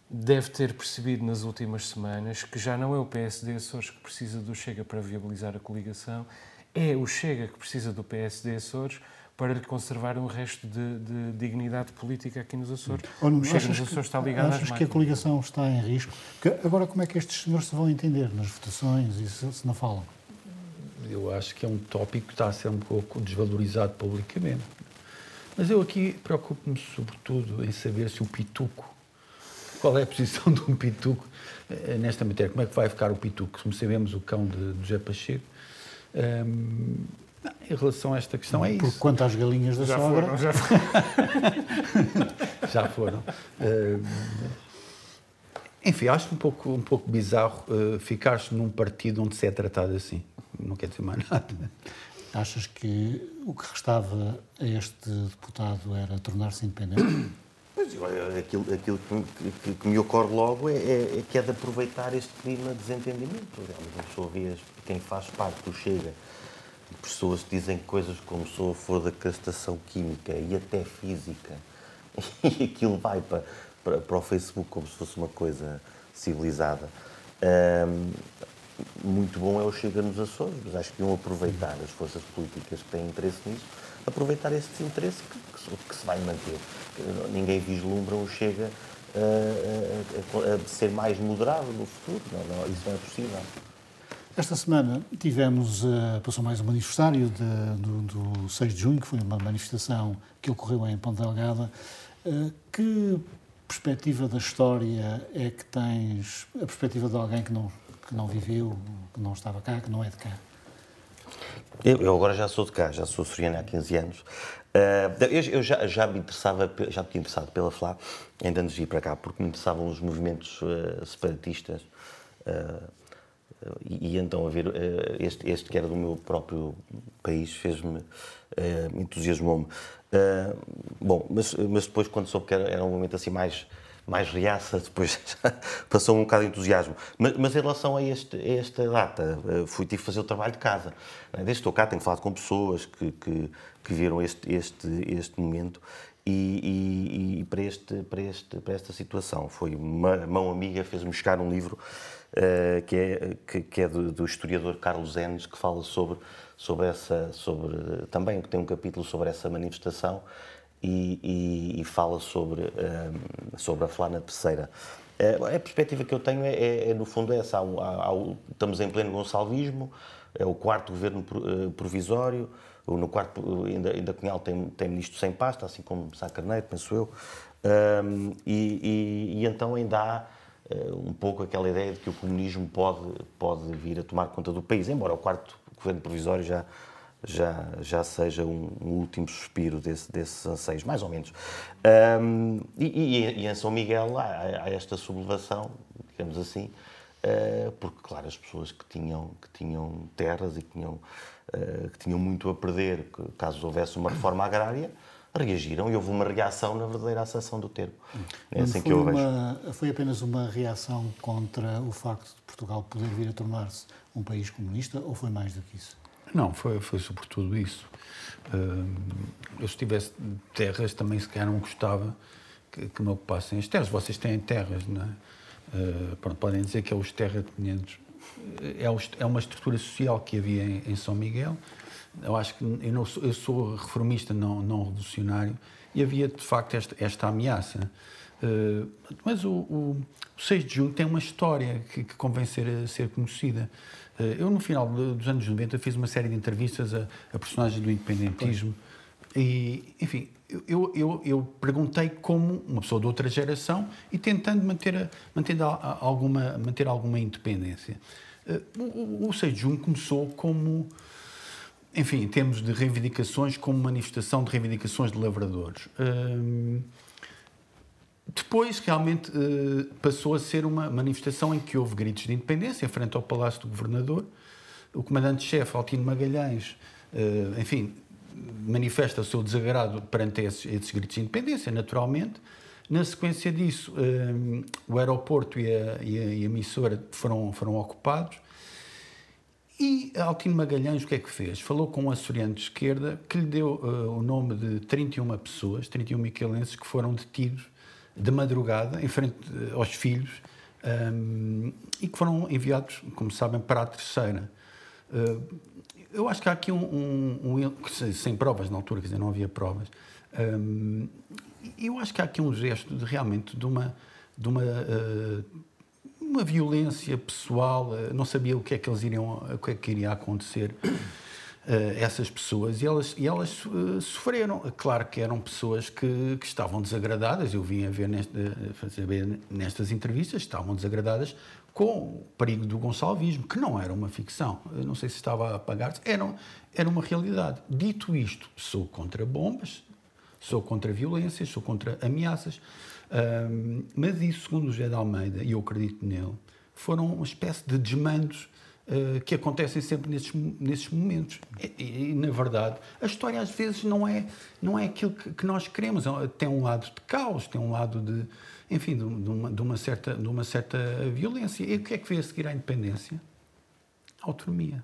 deve ter percebido nas últimas semanas que já não é o PSD Açores que precisa do Chega para viabilizar a coligação, é o Chega que precisa do PSD Açores para lhe conservar um resto de, de dignidade política aqui nos Açores. Olha, o Chega nos Açores está ligado achas que a coligação está em risco? Porque agora, como é que estes senhores se vão entender nas votações e se, se não falam? Eu acho que é um tópico que está a ser um pouco desvalorizado publicamente. Mas eu aqui preocupo-me sobretudo em saber se o pituco, qual é a posição de um pituco eh, nesta matéria, como é que vai ficar o pituco? Como sabemos, o cão de, de José Pacheco. Um, em relação a esta questão, é isso. Porque quanto às galinhas da já sogra... Foram, já foram. já foram. Uh, enfim, acho um pouco, um pouco bizarro uh, ficar-se num partido onde se é tratado assim. Não quer dizer mais nada. Achas que o que restava a este deputado era tornar-se independente? Pois, aquilo, aquilo que, que, que, me ocorre logo é, é, é, que é de aproveitar este clima de desentendimento. Uma pessoa vê quem faz parte do Chega, pessoas que dizem coisas como sou a da castração química e até física, e aquilo vai para, para, para o Facebook como se fosse uma coisa civilizada. Um, muito bom é o Chega nos Açores, mas acho que iam aproveitar as forças políticas que têm interesse nisso, aproveitar esse desinteresse que, que, que se vai manter. Ninguém vislumbra o Chega a, a, a, ser mais moderado no futuro, não, não, isso não é possível. Esta semana tivemos, uh, passou mais um aniversário de, do, do 6 de junho, que foi uma manifestação que ocorreu em Ponta Delgada. Que perspectiva da história é que tens, a perspectiva de alguém que não que não viveu, que não estava cá, que não é de cá? Eu, eu agora já sou de cá, já sou soriano há 15 anos. Uh, eu, eu já, já, me interessava, já me tinha interessado pela FLA, ainda antes de ir para cá, porque me interessavam os movimentos uh, separatistas. Uh, e, e, então a ver este, este que era do meu próprio país fez-me entusiasmou-me. bom, mas, mas depois quando soube que era, era um momento assim mais mais reaça, depois passou um bocado de entusiasmo. Mas, mas, em relação a, este, a esta data, eh, fui tive fazer o trabalho de casa. É? Desde que estou cá, tenho falado com pessoas que, que, que viram este, este, este momento e, e, e, para, este, para, este, para esta situação. Foi uma mão amiga, fez-me chegar um livro uh, que é, que, que é do, do, historiador Carlos Enes, que fala sobre, sobre essa, sobre, também tem um capítulo sobre essa manifestação e, e, e fala sobre, um, sobre a Flana Terceira. Eh, a perspectiva que eu tenho é, é, é no fundo, é essa. Há, há, estamos em pleno gonçalvismo, é o quarto governo eh, provisório, no quarto, ainda, ainda Cunhal tem, tem ministro sem pasta, assim como Sá Carneiro, penso eu, um, e, e, e, então ainda há uh, um pouco aquela ideia de que o comunismo pode, pode vir a tomar conta do país, embora o quarto governo provisório já, já, já seja um, um último suspiro desse, desses anseios, mais ou menos. Um, e, e, e, em São Miguel há, há esta sublevação, digamos assim, uh, porque, claro, as pessoas que tinham, que tinham terras e que tinham, uh, que tinham muito a perder, caso houvesse uma reforma agrária, reagiram e houve uma reação na verdadeira acessão do termo. É assim que eu vejo. Uma, foi apenas uma reação contra o facto de Portugal poder vir a tornar-se um país comunista ou foi mais do que isso? Não, foi, foi sobretudo isso. eu se tivesse terras também se calhar não gostava que, que me ocupassem as terras. Vocês têm terras, não é? Uh, pronto, podem dizer que é os terratenientes. É, é uma estrutura social que havia em, em, São Miguel. Eu acho que eu, não sou, eu sou reformista, não, não revolucionário, e havia de facto esta, esta ameaça. Uh, mas o, o, o 6 de junho tem uma história que, que convém ser, ser conhecida. Uh, eu, no final dos anos 90, fiz uma série de entrevistas a, a personagens do independentismo. E, enfim, eu, eu, eu, perguntei como uma pessoa de outra geração e tentando manter, a, manter, a, alguma, manter alguma independência. Uh, o, o 6 de junho começou como enfim, em termos de reivindicações, como manifestação de reivindicações de lavradores. Hum, depois, realmente, uh, passou a ser uma manifestação em que houve gritos de independência frente ao Palácio do Governador. O comandante-chefe, Altino Magalhães, uh, enfim, manifesta o seu desagrado perante esses, esses, gritos de independência, naturalmente. Na sequência disso, uh, o aeroporto e a, e a, emissora foram, foram ocupados. E Altino Magalhães o que é que fez? Falou com um açoriano de esquerda que lhe deu uh, o nome de 31 pessoas, 31 miquelenses, que foram detidos de madrugada em frente uh, aos filhos um, e que foram enviados, como sabem, para a terceira. Uh, eu acho que há aqui um, um, um, sem provas na altura, quer dizer, não havia provas. Um, eu acho que há aqui um gesto de realmente de uma de uma uh, uma violência pessoal, eh, não sabia o que é que eles iriam, o que é que iria acontecer eh, essas pessoas e elas, e elas uh, sofreram. Claro que eram pessoas que, que estavam desagradadas, eu vim a ver, fazer ver nestas entrevistas, estavam desagradadas com o perigo do gonçalvismo, que não era uma ficção, eu não sei se estava a apagar-se, era, era uma realidade. Dito isto, sou contra bombas, sou contra violências, sou contra ameaças, mas isso, segundo o José de Almeida, e eu acredito nele, foram uma espécie de desmandos uh, que acontecem sempre nesses, nesses momentos. E, e, e, na verdade, a história às vezes não é, não é aquilo que, que, nós queremos. Tem um lado de caos, tem um lado de, enfim, de, de, uma, de, uma, certa, de uma certa violência. E o que é que veio a seguir à independência? A autonomia.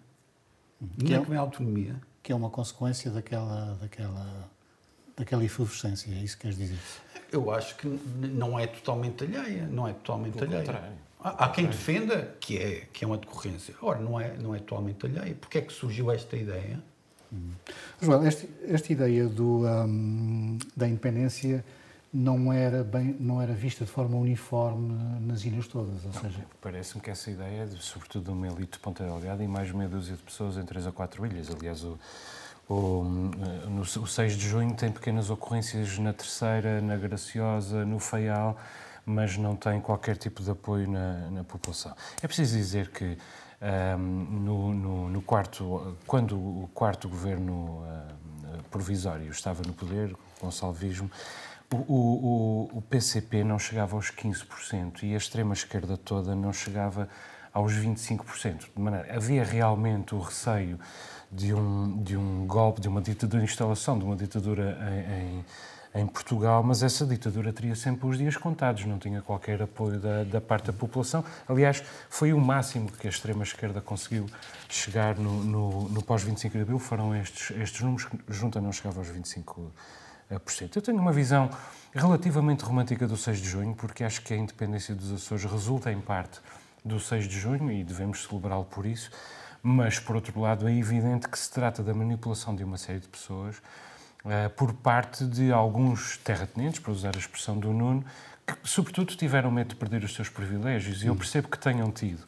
Que é, que vem a autonomia? Que é uma consequência daquela, daquela, daquela efervescência, é isso que queres dizer? Eu acho que não é totalmente alheia, não é totalmente Pelo alheia. Contrário. Há, há quem defenda que é, que é uma decorrência. Ora, não é, não é totalmente alheia. Porquê é que surgiu esta ideia? Hum. João, esta, esta ideia do, um, da independência não era, bem, não era vista de forma uniforme nas ilhas todas, ou não, seja... Parece-me que essa ideia, de, sobretudo de uma elite de Ponta Delgada e mais meia dúzia de pessoas em três ou quatro ilhas. Aliás, o, o, no, o 6 de junho tem pequenas ocorrências na Terceira, na Graciosa, no Faial, mas não tem qualquer tipo de apoio na, na população. É preciso dizer que um, no, no, no, quarto, quando o quarto governo uh, provisório estava no poder, com salvismo, o, o, o, PCP não chegava aos 15% e a extrema-esquerda toda não chegava aos 25%. De maneira, havia realmente o receio de um, de um golpe, de uma ditadura, instalação de uma ditadura em, em, em, Portugal, mas essa ditadura teria sempre os dias contados, não tinha qualquer apoio da, da parte da população. Aliás, foi o máximo que a extrema-esquerda conseguiu chegar no, no, no pós-25 de abril, foram estes, estes números, que junta não chegava aos 25%. Eu tenho uma visão relativamente romântica do 6 de junho, porque acho que a independência dos Açores resulta em parte do 6 de junho e devemos celebrá-lo por isso. Mas, por outro lado, é evidente que se trata da manipulação de uma série de pessoas por parte de alguns terratenentes, para usar a expressão do Nuno, que, sobretudo, tiveram medo de perder os seus privilégios, e eu percebo que tenham tido.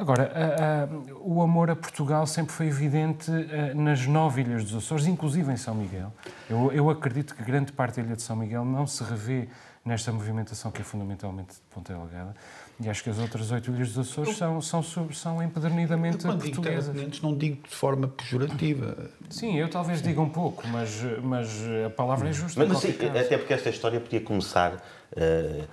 Agora, uh, uh, o amor a Portugal sempre foi evidente nas nove ilhas dos Açores, inclusive em São Miguel. Eu, eu acredito que grande parte da ilha de São Miguel não se revê nesta movimentação que é fundamentalmente de Ponta Delgada. E acho que as outras oito ilhas dos Açores são, são, são empedernidamente eu, portuguesas. Digo não digo de forma pejorativa. Sim, eu talvez diga um pouco, mas, mas a palavra é justa. Mas, sim, até porque esta história podia começar, uh,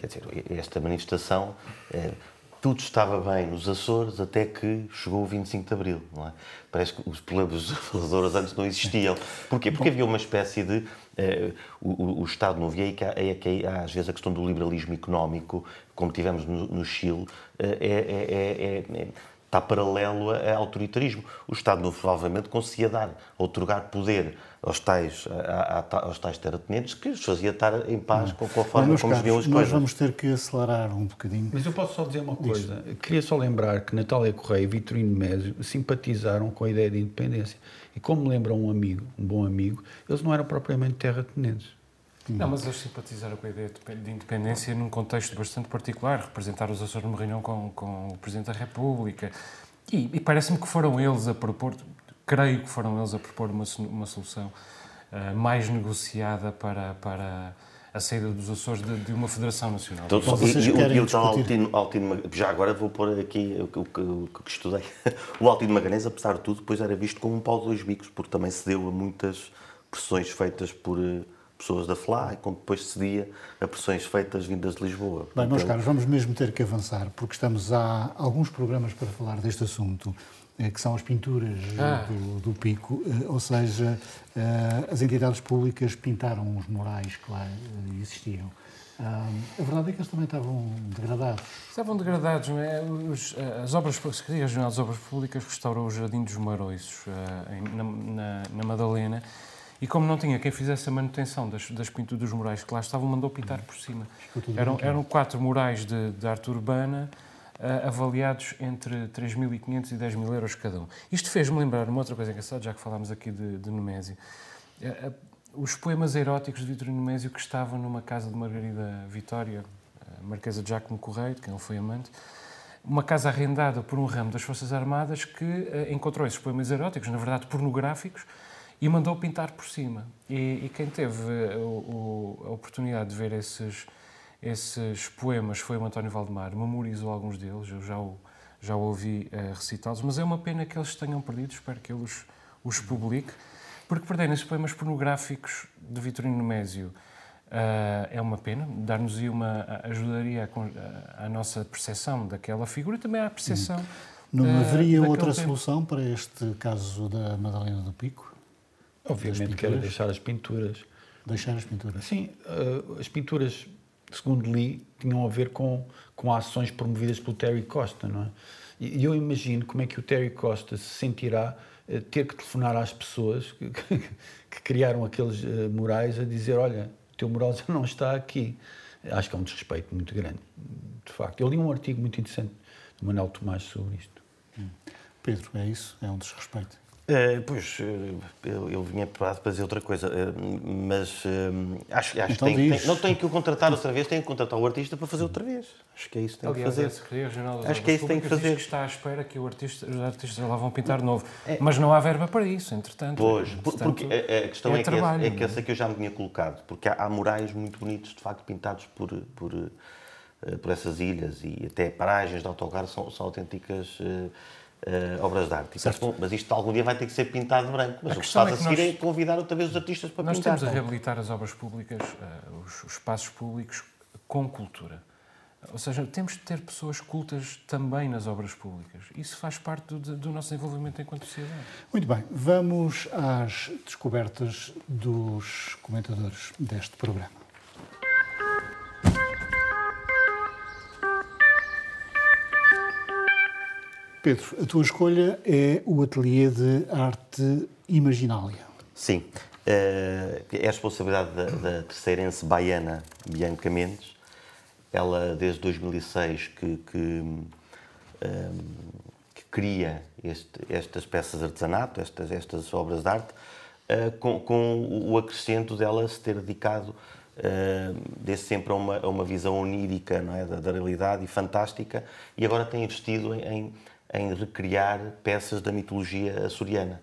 quer dizer, esta manifestação, uh, tudo estava bem nos Açores até que chegou o 25 de Abril, não é? Parece que os problemas dos Açores antes não existiam. Porquê? Porque havia uma espécie de Uh, o, o, Estado Novo, e aí é que há, às vezes a questão do liberalismo económico, como tivemos no, no Chile, uh, é, é, é, está paralelo ao autoritarismo. O Estado Novo provavelmente conseguia dar, otorgar poder aos tais, a, a, aos tais terratenientes que os fazia estar em paz com, com a forma como caros, viam as nós coisas. Nós vamos ter que acelerar um bocadinho. Mas eu posso só dizer uma coisa. Isso. Queria só lembrar que Natália Correia e Vitorino Mésio simpatizaram com a ideia de independência. E como lembra um amigo, um bom amigo, eles não eram propriamente terratenentes. Não, mas eles simpatizaram com a ideia de independência num contexto bastante particular, representar os Açores numa reunião com, com o Presidente da República. E, e parece-me que foram eles a propor, creio que foram eles a propor uma, uma solução uh, mais negociada para, para a saída dos Açores de, de uma federação nacional. Então, e, e, e o tal Altino, Altino, já agora vou pôr aqui o que, o, que estudei. O Altino Magalhães, apesar de tudo, depois era visto como um pau de dois bicos, porque também cedeu a muitas pressões feitas por eh, pessoas da FLA, como depois cedia a pressões feitas vindas de Lisboa. Bem, meus caros, vamos mesmo ter que avançar, porque estamos há alguns programas para falar deste assunto. Eh, que são as pinturas ah. do, do, Pico, eh, ou seja, eh, as entidades públicas pintaram os murais que lá existiam. a verdade é que eles também estavam degradados. Estavam degradados, não é? Os, as obras, a Secretaria Regional das Obras Públicas restaurou o Jardim dos Maroiços, na, na, na, Madalena, e como não tinha quem fizesse a manutenção das, das pinturas dos murais que lá estavam, mandou pintar por cima. Eram, eram quatro murais de, de arte urbana, uh, avaliados entre 3.500 e 10.000 euros cada um. Isto fez-me lembrar uma outra coisa engraçada, já que falámos aqui de, de Nemésio. Uh, os poemas eróticos de Vitorino Nemésio que estavam numa casa de Margarida Vitória, Marquesa de Jacomo Correio, de quem ele foi amante, uma casa arrendada por um ramo das Forças Armadas que encontrou esses poemas eróticos, na verdade pornográficos, e mandou pintar por cima. E, e quem teve uh, o, a oportunidade de ver esses, esses poemas foi o António Valdemar, memorizou alguns deles, eu já o, já o ouvi uh, recitá-los, mas é uma pena que eles tenham perdido, espero que ele os, os publique, porque perderem esses poemas pornográficos de Vitorino Nemésio uh, é uma pena, dar-nos uma ajudaria à, nossa percepção daquela figura e também à percepção. Não uh, haveria outra tempo. solução para este caso da Madalena do Pico? Obviamente que era deixar as pinturas. Deixar as pinturas? Sim, as pinturas segundo li, tinham a ver com, com ações promovidas pelo Terry Costa, não é? E eu imagino como é que o Terry Costa se sentirá uh, ter que telefonar às pessoas que, que, que criaram aqueles uh, murais a dizer, olha, o teu mural já não está aqui. Acho que é um desrespeito muito grande, de facto. Eu li um artigo muito interessante do Manuel Tomás sobre isto. Hum. Pedro, é isso? É um desrespeito? Uh, pois, eh, eu, eu vinha para fazer outra coisa, uh, mas uh, acho, acho então que tem, tem, não tem que o contratar outra vez, tem que contratar o artista para fazer outra vez. Acho que é isso que tem Aliás, que fazer. A Secretaria Regional das acho que é isso que tem que fazer. Que está à espera que o artista, os artistas lá vão pintar novo. É. Mas não há verba para isso, entretanto. Pois, entretanto, porque a, a questão é, é, trabalho, que, é, é que essa que eu já me tinha colocado, porque há, há murais muito bonitos, de facto, pintados por, por, por essas ilhas e até paragens de autocarro são, são autênticas uh, obras de arte. Certo. Mas isto algum dia vai ter que ser pintado de branco. Mas a o que se faz é a seguir nós, é convidar outra vez os artistas para nós pintar. Nós estamos a reabilitar as obras públicas, uh, os, os espaços públicos, com cultura. Ou seja, temos de ter pessoas cultas também nas obras públicas. Isso faz parte do, do, nosso desenvolvimento enquanto sociedade. Muito bem, vamos às descobertas dos comentadores deste programa. Pedro, a tua escolha é o Ateliê de Arte Imaginália. Sim. Eh, é a responsabilidade da, da terceirense baiana Bianca Mendes. Ela, desde 2006, que, que, eh, que cria este, estas peças de artesanato, estas, estas obras de arte, eh, com, com o acrescento dela se ter dedicado desde sempre a uma, a uma visão onírica é, da, da, realidade e fantástica, e agora tem investido em, em em recriar peças da mitologia açoriana,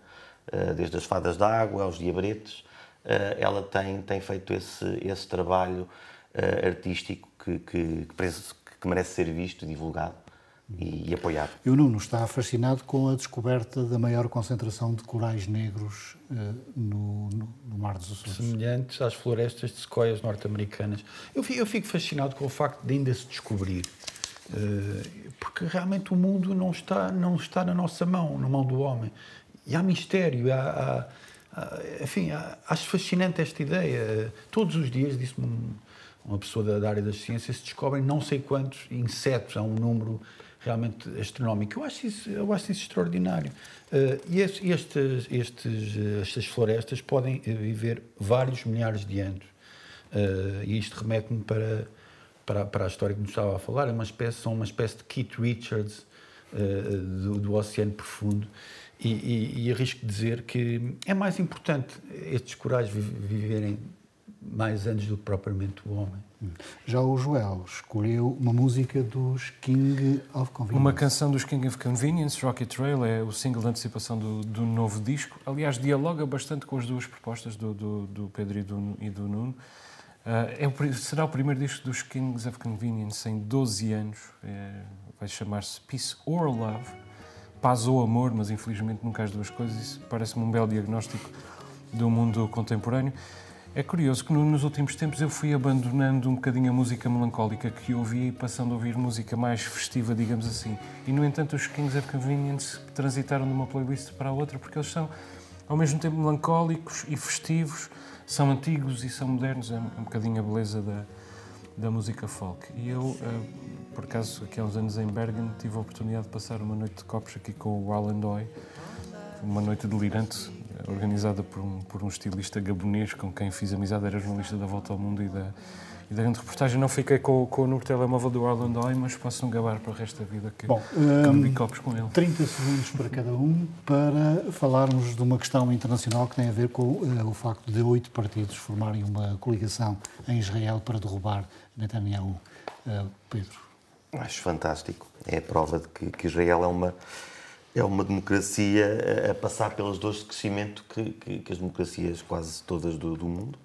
eh, desde as fadas d'água aos diabretes. Eh, ela tem, tem feito esse, esse trabalho eh, artístico que, que, que merece ser visto, divulgado e, e, apoiado. E o Nuno está fascinado com a descoberta da maior concentração de corais negros no, no, no, Mar dos Açores. Semelhantes às florestas de sequoias norte-americanas. Eu, eu, fico fascinado com o facto de ainda se descobrir porque realmente o mundo não está, não está na nossa mão, na mão do homem. E há mistério, há, há, há enfim, há, acho fascinante esta ideia. Todos os dias, disse-me uma pessoa da, da, área das ciências, se descobrem não sei quantos insetos, há um número realmente astronómico. Eu acho isso, eu acho isso extraordinário. Uh, e estes, estas florestas podem viver vários milhares de anos. E isto remete-me para para, para a história que nos estava a falar, é uma espécie, são uma espécie de Keith Richards uh, do, do, Oceano Profundo. E, e, e arrisco dizer que é mais importante estes corais viverem mais anos do que propriamente o homem. Já o Joel escolheu uma música dos King of Convenience. Uma canção dos King of Convenience, Rocket Trail, é o single de antecipação do, do novo disco. Aliás, dialoga bastante com as duas propostas do, do, do Pedro e do, e do Nuno. Uh, é o, será o primeiro disco dos Kings of Convenience em 12 anos. É, vai chamar-se Peace or Love. Paz ou amor, mas infelizmente nunca as duas coisas. Isso parece-me um belo diagnóstico do mundo contemporâneo. É curioso que nos últimos tempos eu fui abandonando um bocadinho a música melancólica que ouvia e passando a ouvir música mais festiva, digamos assim. E, no entanto, os Kings of Convenience transitaram de uma playlist para a outra porque eles são, ao mesmo tempo, melancólicos e festivos, são antigos e são modernos. É um bocadinho a beleza da, da música folk. E eu, eh, por acaso, aqui há uns anos em Bergen, tive a oportunidade de passar uma noite de copos aqui com o Alan Doy, uma noite delirante, organizada por um, por um estilista gabonês com quem fiz amizade, era jornalista da Volta ao Mundo e da, e da grande reportagem. Não fiquei com, com o número de telemóvel do Arlen Doy, mas posso-me gabar para o resto da vida que, Bom, que um, copos com ele. 30 segundos para cada um para falarmos de uma questão internacional que tem a ver com uh, o facto de oito partidos formarem uma coligação em Israel para derrubar Netanyahu. Uh, Pedro. Acho fantástico. É a prova de que, que Israel é uma é uma democracia a passar pelas dores de crescimento que, que, que as democracias quase todas do, do, mundo.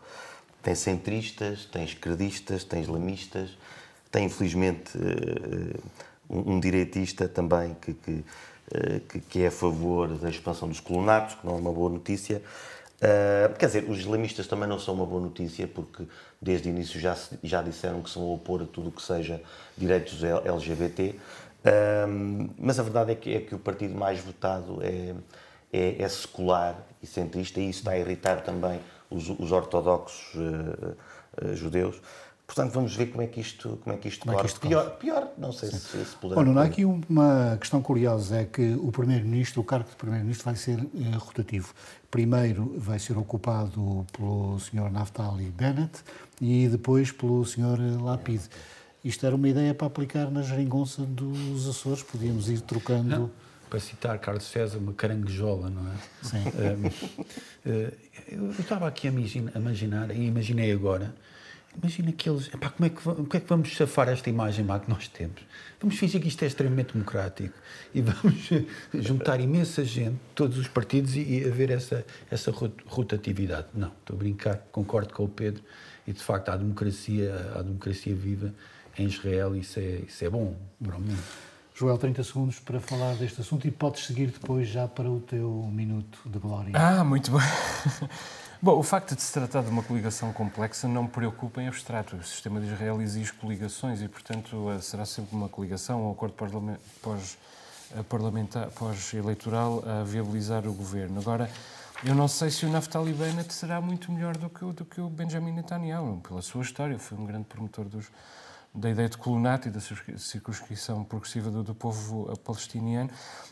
Tem centristas, tem esquerdistas, tem islamistas, tem infelizmente eh, um, um direitista também que, eh, que, que, é a favor da expansão dos colonatos, que não é uma boa notícia. Uh, quer dizer, os islamistas também não são uma boa notícia, porque desde o início já, já disseram que são a opor a tudo o que seja direitos LGBT. Um, mas a verdade é que, é que o partido mais votado é, é, é, secular e centrista, e isso está a irritar também os, os ortodoxos uh, uh, judeus. Portanto, vamos ver como é que isto, como é que isto, como é que isto pior, pior, não sei se, se puder. Bom, não há aqui uma questão curiosa, é que o Primeiro-Ministro, o cargo de Primeiro-Ministro vai ser uh, rotativo. Primeiro vai ser ocupado pelo Sr. Naftali Bennett e depois pelo Sr. Lapid. Isto era uma ideia para aplicar na geringonça dos Açores, podíamos ir trocando. Não, para citar Carlos César, uma caranguejola, não é? Sim. Um, eu estava aqui a imaginar, e imaginei agora, imagina que eles. Epá, como, é que, como é que vamos safar esta imagem má que nós temos? Vamos fingir que isto é extremamente democrático e vamos juntar imensa gente, todos os partidos, e, e haver essa, essa rotatividade. Não, estou a brincar, concordo com o Pedro, e de facto há democracia, há democracia viva em Israel, isso é, isso é bom para o mundo. Joel, 30 segundos para falar deste assunto e podes seguir depois já para o teu minuto de glória. Ah, muito bem. Bom, o facto de se tratar de uma coligação complexa não me preocupa em abstrato. O sistema de Israel exige coligações e, portanto, eh, será sempre uma coligação, um acordo eh, pós-eleitoral a viabilizar o governo. Agora, eu não sei se o Naftali Bennett será muito melhor do que, do que o Benjamin Netanyahu, pela sua história. Foi um grande promotor dos, da ideia de colonato e da circunscrição progressiva do, do povo palestiniano.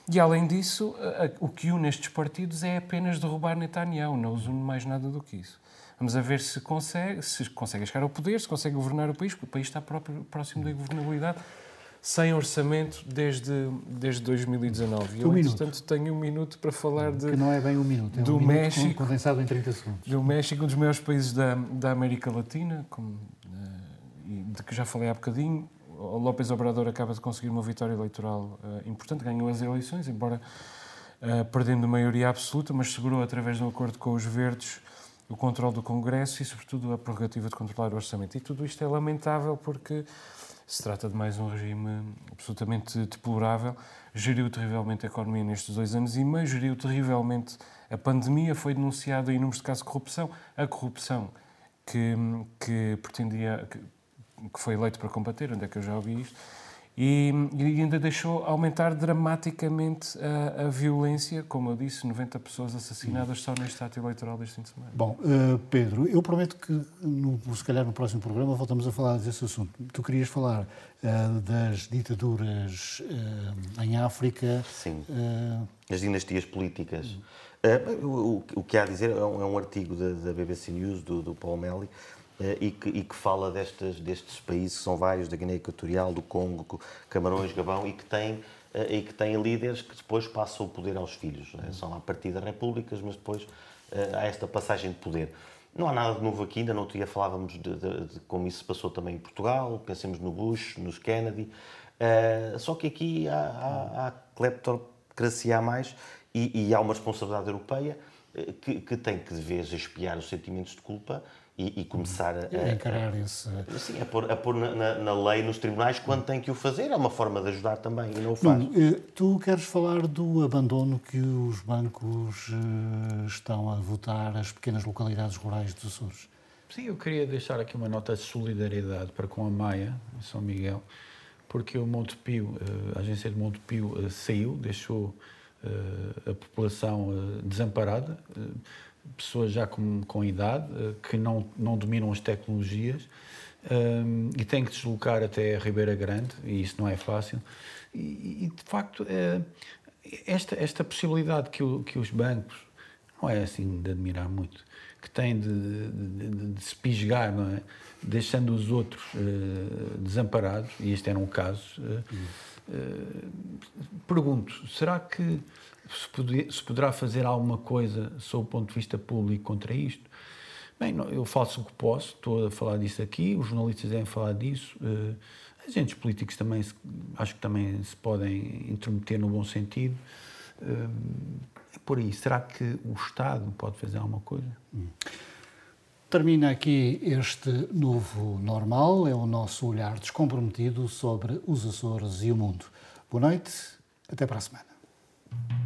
E, além disso, a, a, o que une estes partidos é apenas derrubar Netanyahu, não os une mais nada do que isso. Vamos a ver se consegue, se consegue chegar ao poder, se consegue governar o país, porque o país está próprio, próximo da governabilidade, sem orçamento desde, desde 2019. E eu, entretanto, tenho um minuto para falar de. Que não é bem um minuto, é do um México, minuto condensado em 30 segundos. Do México, um dos maiores países da, da América Latina, como de que já falei há bocadinho, o López Obrador acaba de conseguir uma vitória eleitoral uh, importante, ganhou as eleições, embora uh, perdendo maioria absoluta, mas segurou através de um acordo com os verdes o controle do Congresso e, sobretudo, a prerrogativa de controlar o orçamento. E tudo isto é lamentável porque se trata de mais um regime absolutamente deplorável. Geriu terrivelmente a economia nestes dois anos e meio, geriu terrivelmente a pandemia, foi denunciado em números de casos de corrupção. A corrupção que, que pretendia, que, que foi eleito para combater, onde é que eu já ouvi isto, e, e ainda deixou aumentar dramaticamente a, a, violência, como eu disse, 90 pessoas assassinadas só neste ato eleitoral deste fim de semana. Bom, uh, Pedro, eu prometo que, no, se calhar no próximo programa, voltamos a falar desse assunto. Tu querias falar uh, das ditaduras uh, em África. Sim, as dinastias políticas. O, o, que há a dizer é um, é um artigo da, da, BBC News, do, do Paul Melly, eh, e que, e que, fala destes, destes países, são vários, da Guiné Equatorial, do Congo, Camarões, Gabão, e que têm eh, e que têm líderes que depois passam o poder aos filhos. Né? São a partir das repúblicas, mas depois eh, há esta passagem de poder. Não há nada de novo aqui, ainda não outro dia falávamos de, de, de, como isso se passou também em Portugal, pensemos no Bush, nos Kennedy, uh, só que aqui há, há, há cleptocracia a mais e, e, há uma responsabilidade europeia eh, que, que, tem que, de vez, espiar os sentimentos de culpa e, e começar a, a, encarar esse... Sim, a pôr, a pôr na, na, na, lei, nos tribunais, quando tem que o fazer. É uma forma de ajudar também e não o faz. Eh, tu queres falar do abandono que os bancos eh, estão a votar as pequenas localidades rurais dos Açores? Sim, eu queria deixar aqui uma nota de solidariedade para com a Maia, em São Miguel, porque o Montepio, eh, a agência de Montepio saiu, deixou a população desamparada pessoas já com, com idade, eh, que não, não dominam as tecnologias um, e têm que deslocar até a Ribeira Grande, e isso não é fácil. E, e de facto, é, esta, esta possibilidade que, o, que os bancos, não é assim de admirar muito, que têm de, de, de, de se pisgar, é? deixando os outros uh, desamparados, e este era um caso. Uh, uh, pergunto, será que se, poder, se poderá fazer alguma coisa sob o ponto de vista público contra isto. Bem, eu faço o que posso, estou a falar disso aqui, os jornalistas devem falar disso, uh, agentes políticos também, acho que também se podem intrometer no bom sentido. Uh, é por aí. Será que o Estado pode fazer alguma coisa? Hum. Termina aqui este novo normal, é o nosso olhar descomprometido sobre os Açores e o mundo. Boa noite, até para a semana.